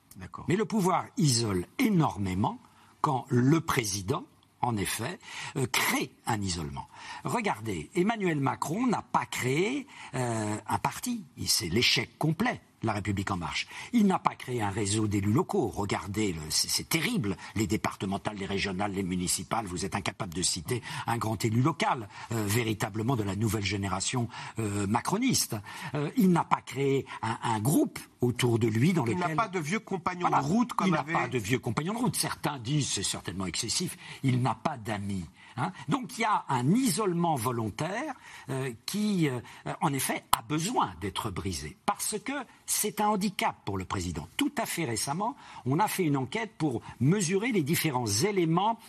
[SPEAKER 6] Mais le pouvoir isole énormément quand le président, en effet, euh, crée un isolement. Regardez, Emmanuel Macron n'a pas créé euh, un parti. C'est l'échec complet la République en marche. Il n'a pas créé un réseau d'élus locaux. Regardez, c'est terrible, les départementales, les régionales, les municipales, vous êtes incapable de citer un grand élu local, euh, véritablement de la nouvelle génération euh, macroniste. Euh, il n'a pas créé un, groupe autour de lui dans lequel...
[SPEAKER 2] Il n'a pas de vieux compagnons de route comme
[SPEAKER 6] Il n'a pas de vieux compagnons de route. Certains disent, c'est certainement excessif, il n'a pas d'amis. Hein. Donc il y a un isolement volontaire euh, qui, euh, en effet, a besoin d'être brisé parce que c'est un handicap pour le président. Tout à fait récemment, on a fait une enquête pour mesurer les différents éléments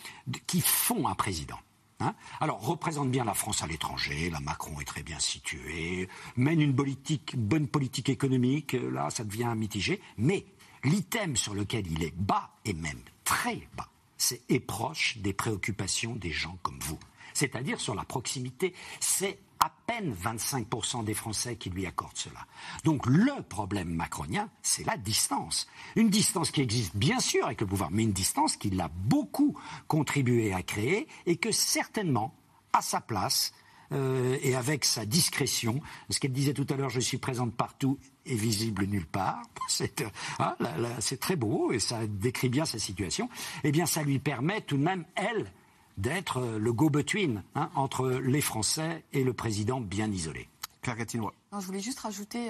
[SPEAKER 6] qui font un président. Hein. Alors, représente bien la France à l'étranger, la Macron est très bien situé, mène une bonne politique économique, euh, là ça devient mitigé, mais l'item sur lequel il est bas, et même très bas, c'est et proche des préoccupations des gens comme vous. C'est-à-dire sur la proximité, c'est à peine 25% des Français qui lui accordent cela. Donc le problème macronien, c'est la distance. Une distance qui existe bien sûr avec le pouvoir, mais une distance qu'il a beaucoup contribué à créer et que certainement, à sa place, euh, et avec sa discrétion. Ce qu'elle disait tout à l'heure, je suis présente partout et visible nulle part. Euh, hein, c'est très beau et ça décrit bien sa situation. Eh bien, ça lui permet tout de même, elle, d'être euh, le go-between hein, entre les Français et le président bien isolé.
[SPEAKER 2] Claire Gatinois.
[SPEAKER 5] je voulais juste rajouter,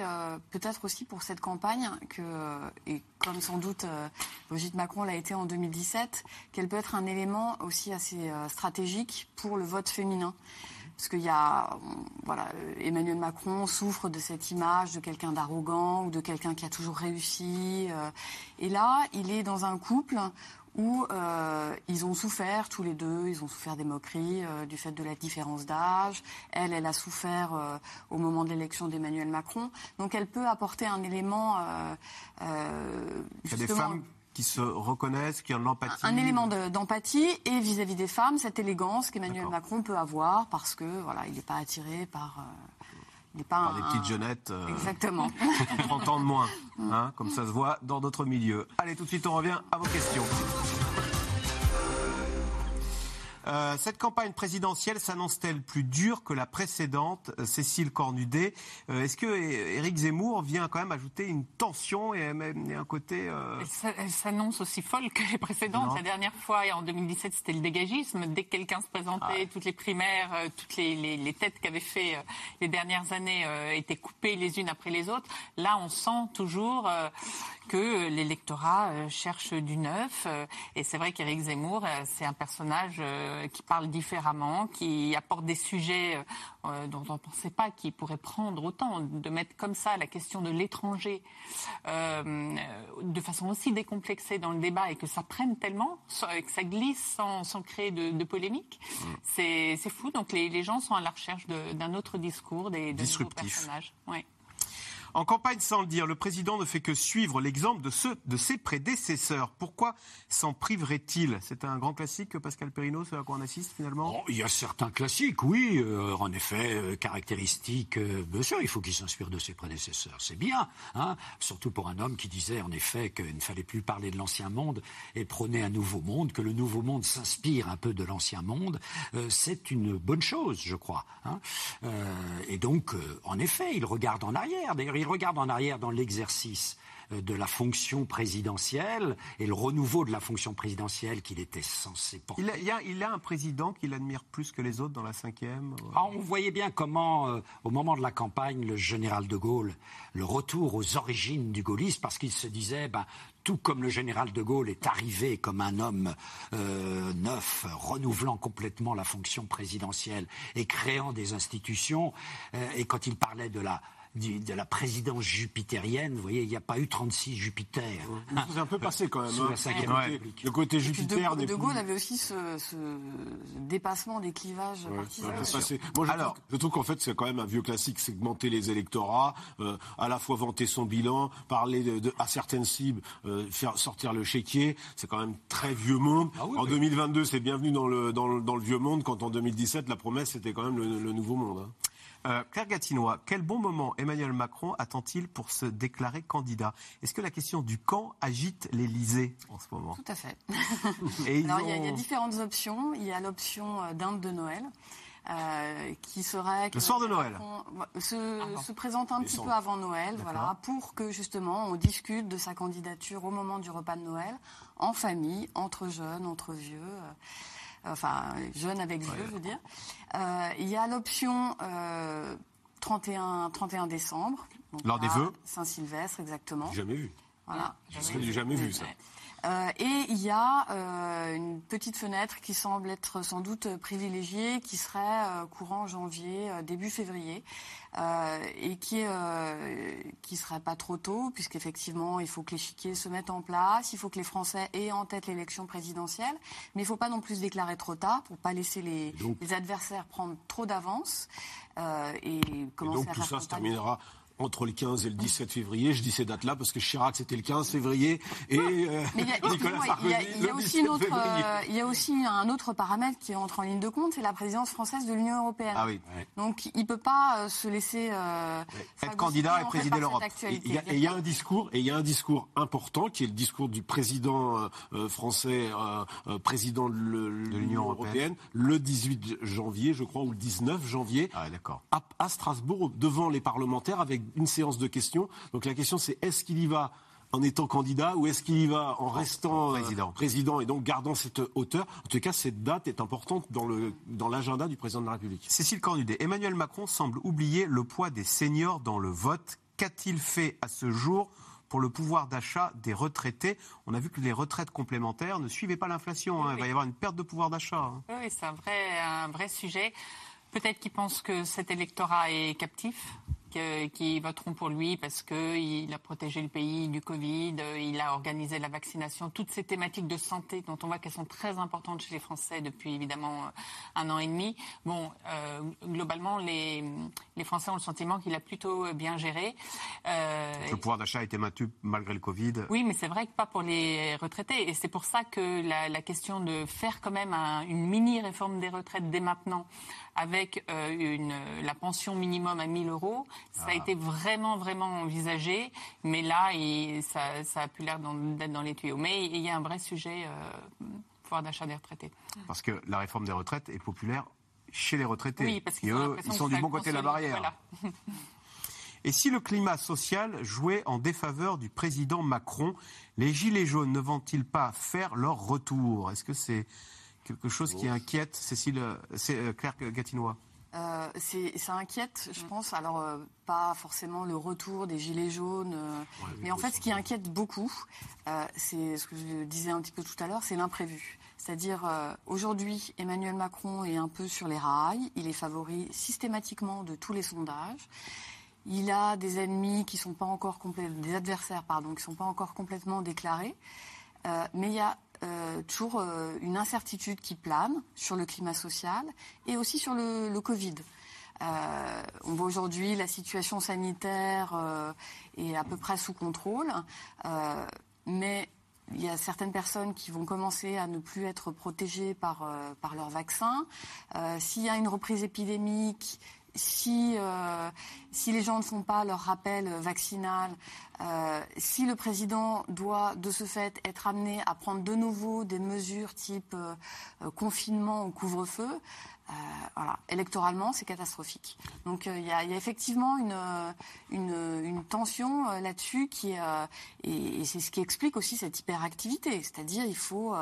[SPEAKER 5] peut-être aussi pour cette campagne, que, et comme sans doute Brigitte Macron l'a été en 2017, qu'elle peut être un élément aussi assez stratégique pour le vote féminin. Parce qu'il y a, voilà, Emmanuel Macron souffre de cette image de quelqu'un d'arrogant ou de quelqu'un qui a toujours réussi. Euh. et là, il est dans un couple où euh, ils ont souffert tous les deux, ils ont souffert des moqueries euh, du fait de la différence d'âge. Elle, elle a souffert au moment de l'élection d'Emmanuel Macron. Donc elle peut apporter un élément.
[SPEAKER 2] justement, qui se reconnaissent, qui ont de l'empathie
[SPEAKER 5] Un élément d'empathie et vis-à-vis des femmes, cette élégance qu'Emmanuel Macron peut avoir parce que voilà, il n'est pas attiré par.
[SPEAKER 2] Euh, pas par des petites jeunettes.
[SPEAKER 5] Euh, Exactement.
[SPEAKER 2] 30 ans de moins, hein, comme ça se voit dans d'autres milieux. Allez, tout de suite, on revient à vos questions. Euh, cette campagne présidentielle s'annonce-t-elle plus dure que la précédente euh, Cécile Cornudet, euh, est-ce que Éric Zemmour vient quand même ajouter une tension et, un côté...
[SPEAKER 4] Elle s'annonce aussi folle que les précédentes. La dernière fois, en 2017, c'était le dégagisme. Dès que quelqu'un se présentait, toutes les primaires, toutes les, têtes qu'avaient fait les dernières années étaient coupées les unes après les autres. Là, on sent toujours que l'électorat cherche du neuf. et c'est vrai qu'Éric Zemmour, c'est un personnage euh, qui parle différemment, qui apporte des sujets euh, euh, dont on ne pensait pas qu'il pourrait prendre autant, de mettre comme ça la question de l'étranger de façon aussi décomplexée dans le débat et que ça prenne tellement, que ça glisse sans, créer de, polémique, mm. c'est fou. Donc les, gens sont à la recherche d'un autre discours, des, de nouveaux personnages.
[SPEAKER 2] En campagne sans le dire, le président ne fait que suivre l'exemple de, ses prédécesseurs. Pourquoi s'en priverait-il? C'est un grand classique, Pascal Perrineau, ce à quoi on assiste finalement?
[SPEAKER 6] Oh, Il y a certains classiques, oui. Euh, en effet, euh, caractéristiques. Euh, bien sûr, il faut qu'il s'inspire de ses prédécesseurs. C'est bien, hein surtout pour un homme qui disait en effet qu'il ne fallait plus parler de l'ancien monde et prôner un nouveau monde, que le nouveau monde s'inspire un peu de l'ancien monde. C'est une bonne chose, je crois. Hein et donc, en effet, il regarde en arrière. D'ailleurs, il regarde en arrière dans l'exercice euh, de la fonction présidentielle et le renouveau de la fonction présidentielle qu'il était censé porter.
[SPEAKER 2] Il a, il, a, il a, un président qu'il admire plus que les autres dans la cinquième
[SPEAKER 6] ah, On voyait bien comment, euh, au moment de la campagne, le général de Gaulle, le retour aux origines du gaullisme, parce qu'il se disait, ben, tout comme le général de Gaulle est arrivé comme un homme euh, neuf, renouvelant complètement la fonction présidentielle et créant des institutions, euh, et quand il parlait de la de la présidence jupitérienne. Vous voyez, il n'y a pas eu 36 Jupiter.
[SPEAKER 3] C'est un peu passé quand même.
[SPEAKER 6] Sous
[SPEAKER 3] hein.
[SPEAKER 6] la cinquième
[SPEAKER 3] Ouais.
[SPEAKER 6] République.
[SPEAKER 3] Le côté Jupiter
[SPEAKER 5] de, de
[SPEAKER 3] plus-
[SPEAKER 5] Gaulle avait aussi ce, ce dépassement des clivages partisans.
[SPEAKER 3] Ouais, passé. Moi, je trouve, je trouve qu'en fait, c'est quand même un vieux classique, segmenter les électorats, euh, à la fois vanter son bilan, parler de, de- à certaines cibles, euh, faire sortir le chéquier. C'est quand même très vieux monde. en 2022, c'est bienvenu dans le, dans, le, dans le vieux monde, quand en 2017, la promesse, c'était quand même le, le nouveau monde. hein.
[SPEAKER 2] Euh, Claire Gatinois, quel bon moment Emmanuel Macron attend-il pour se déclarer candidat? Est-ce que la question du camp agite l'Élysée en ce moment?
[SPEAKER 5] Tout à fait.
[SPEAKER 2] Et
[SPEAKER 5] Alors, il y, a- il y a
[SPEAKER 2] ont-
[SPEAKER 5] différentes options. Il y a l'option euh, d'Inde de Noël. euh, qui serait
[SPEAKER 2] Le soir de Noël.
[SPEAKER 5] Macron, ouais, se, se présente un petit peu avant Noël, voilà, pour que justement on discute de sa candidature au moment du repas de Noël, en famille, entre jeunes, entre vieux, euh, enfin jeunes avec vieux, je veux dire. Euh, il y a l'option euh, 31, 31 décembre.
[SPEAKER 3] Lors des vœux
[SPEAKER 5] Saint-Sylvestre, exactement.
[SPEAKER 3] Jamais vu.
[SPEAKER 5] Voilà.
[SPEAKER 3] Je n'ai jamais vu ça.
[SPEAKER 5] Euh, et il y a euh, une petite fenêtre qui semble être sans doute privilégiée, qui serait euh, courant janvier, début février, et qui qui serait pas trop tôt, puisqu'effectivement il faut que l'échiquier se mette en place, il faut que les Français aient en tête l'élection présidentielle, mais il faut pas non plus se déclarer trop tard pour pas laisser les, les adversaires prendre trop d'avance et
[SPEAKER 3] Et
[SPEAKER 5] commencer
[SPEAKER 3] donc
[SPEAKER 5] à
[SPEAKER 3] tout
[SPEAKER 5] faire
[SPEAKER 3] ça se entre le 15 et le 17 février. Je dis ces dates-là parce que Chirac c'était le 15 février et euh,
[SPEAKER 5] Mais il y a,
[SPEAKER 3] Nicolas
[SPEAKER 5] excusez-moi,
[SPEAKER 3] Sarkozy
[SPEAKER 5] il y a- il y a
[SPEAKER 3] le
[SPEAKER 5] aussi
[SPEAKER 3] 17
[SPEAKER 5] une autre,
[SPEAKER 3] février.
[SPEAKER 5] euh, il y a aussi un autre paramètre qui entre en ligne de compte, c'est la présidence française de l'Union européenne.
[SPEAKER 2] Ah oui.
[SPEAKER 5] Donc il ne peut pas euh, se laisser euh,
[SPEAKER 2] Être candidat et présider l'Europe.
[SPEAKER 5] cette actualité.
[SPEAKER 3] Il y, a, et il y a un discours et il y a un discours important qui est le discours du président français, euh, euh, président de le- l'Union européenne, le 18 janvier, je crois, ou le 19 janvier,
[SPEAKER 2] Ah d'accord.
[SPEAKER 3] à, à Strasbourg, devant les parlementaires, avec une séance de questions. Donc la question, c'est est-ce qu'il y va en étant candidat ou est-ce qu'il y va en restant euh,
[SPEAKER 2] président.
[SPEAKER 3] président et donc gardant cette hauteur? En tout cas, cette date est importante dans le dans l'agenda du président de la République.
[SPEAKER 2] Cécile Cornudet, Emmanuel Macron semble oublier le poids des seniors dans le vote. Qu'a-t-il fait à ce jour pour le pouvoir d'achat des retraités? On a vu que les retraites complémentaires ne suivaient pas l'inflation. hein. Il va y avoir une perte de pouvoir d'achat. hein.
[SPEAKER 4] Oui, oui, c'est un vrai, un vrai sujet. Peut-être qu'ils pensent que cet électorat est captif, qu'ils voteront pour lui parce qu'il a protégé le pays du Covid, euh, il a organisé la vaccination, toutes ces thématiques de santé dont on voit qu'elles sont très importantes chez les Français depuis évidemment euh, un an et demi. Bon, euh, globalement, les, les Français ont le sentiment qu'il a plutôt bien géré. Euh,
[SPEAKER 2] Le pouvoir d'achat a été maintenu malgré le Covid.
[SPEAKER 4] oui, mais c'est vrai que pas pour les retraités. Et c'est pour ça que la, la question de faire quand même un- une mini-réforme des retraites dès maintenant, avec euh, une, la pension minimum à 1000 euros, ça a
[SPEAKER 2] Ah.
[SPEAKER 4] été vraiment, vraiment envisagé. Mais là, il- ça, ça a plus l'air d'être dans les tuyaux. Mais il y a un vrai sujet, euh, pouvoir d'achat des retraités.
[SPEAKER 2] Parce que la réforme des retraites est populaire chez les retraités.
[SPEAKER 4] Oui, parce qu'ils
[SPEAKER 2] eux, ils sont du bon côté de la barrière.
[SPEAKER 4] Voilà.
[SPEAKER 2] Et si le climat social jouait en défaveur du président Macron, les Gilets jaunes ne vont-ils pas faire leur retour? Est-ce que c'est quelque chose qui inquiète Cécile, euh, c'est euh, Claire Gatinois
[SPEAKER 5] Euh, ça inquiète, je pense. Alors, euh, pas forcément le retour des gilets jaunes, euh, mais en fait, ce qui inquiète beaucoup, euh, c'est ce que je disais un petit peu tout à l'heure, c'est l'imprévu. C'est-à-dire, euh, aujourd'hui, Emmanuel Macron est un peu sur les rails. Il est favori systématiquement de tous les sondages. Il a des ennemis qui sont pas encore complè- des adversaires, pardon, qui sont pas encore complètement déclarés. Euh, mais il y a euh, toujours euh, une incertitude qui plane sur le climat social et aussi sur le, Covid. Euh, on voit aujourd'hui la situation sanitaire est à peu près sous contrôle, mais il y a certaines personnes qui vont commencer à ne plus être protégées par, par leur vaccin. S'il y a une reprise épidémique, si, euh, si les gens ne font pas leur rappel vaccinal, euh, si le président doit de ce fait être amené à prendre de nouveau des mesures type euh, confinement ou couvre-feu, voilà, électoralement, c'est catastrophique. Donc il y, a effectivement une, une, tension là-dessus qui et, c'est ce qui explique aussi cette hyperactivité. C'est-à-dire il faut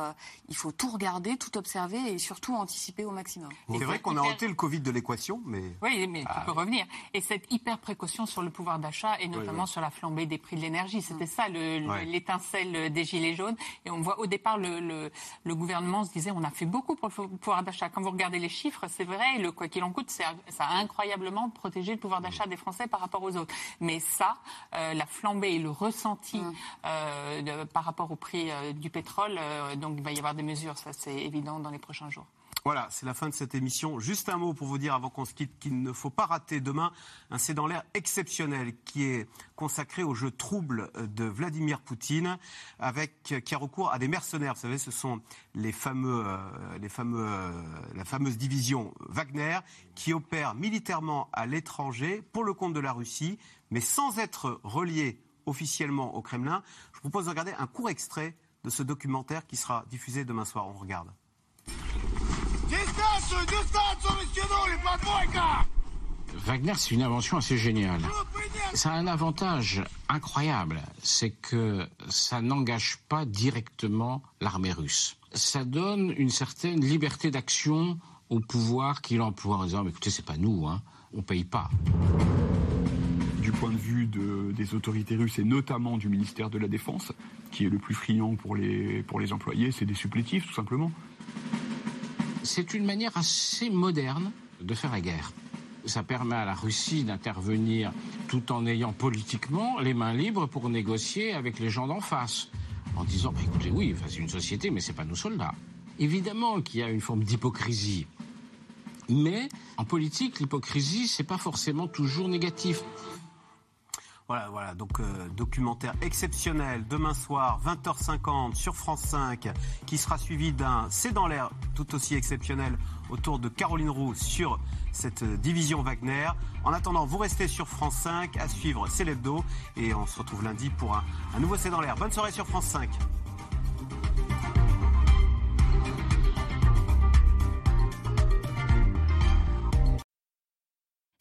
[SPEAKER 5] il faut tout regarder, tout observer et surtout anticiper au maximum.
[SPEAKER 2] C'est vrai qu'on a ôté le Covid de l'équation, mais
[SPEAKER 4] oui, mais tu peux revenir. Et cette hyper précaution sur le pouvoir d'achat et notamment sur la flambée des prix de l'énergie, c'était ça l'étincelle des gilets jaunes. Et on voit au départ le, le, gouvernement se disait on a fait beaucoup pour le pouvoir d'achat. Quand vous regardez les chiffres, c'est vrai, le quoi qu'il en coûte, ça a incroyablement protégé le pouvoir d'achat des Français par rapport aux autres. Mais ça, euh, la flambée et le ressenti euh, par rapport au prix euh, du pétrole, donc il va y avoir des mesures, ça c'est évident dans les prochains jours.
[SPEAKER 2] Voilà, c'est la fin de cette émission. Juste un mot pour vous dire avant qu'on se quitte qu'il ne faut pas rater demain un C'est l'air exceptionnel qui est consacré au jeu trouble de Vladimir Poutine avec qui a recours à des mercenaires. Vous savez, ce sont les fameux, euh, les fameux, euh, la fameuse division Wagner qui opère militairement à l'étranger pour le compte de la Russie, mais sans être relié officiellement au Kremlin. Je vous propose de regarder un court extrait de ce documentaire qui sera diffusé demain soir. On regarde.
[SPEAKER 21] Wagner, c'est une invention assez géniale. Ça a un avantage incroyable, c'est que ça n'engage pas directement l'armée russe. Ça donne une certaine liberté d'action au pouvoir qu'il emploie en disant mais écoutez, c'est pas nous, hein, on paye pas.
[SPEAKER 22] Du point de vue des autorités russes et notamment du ministère de la Défense, qui est le plus friand pour les, pour les employés, c'est des supplétifs tout simplement
[SPEAKER 21] c'est une manière assez moderne de faire la guerre. Ça permet à la Russie d'intervenir tout en ayant politiquement les mains libres pour négocier avec les gens d'en face, en disant bah, écoutez, oui, c'est une société, mais c'est pas nos soldats. Évidemment qu'il y a une forme d'hypocrisie. Mais en politique, l'hypocrisie, c'est pas forcément toujours négatif.
[SPEAKER 2] Voilà, voilà, donc euh, documentaire exceptionnel demain soir, 20h50 sur France 5, qui sera suivi d'un C'est dans l'air tout aussi exceptionnel autour de Caroline Roux sur cette euh, division Wagner. En attendant, vous restez sur France 5 à suivre C'est l'hebdo et on se retrouve lundi pour un, un nouveau C'est dans l'air. Bonne soirée sur France 5.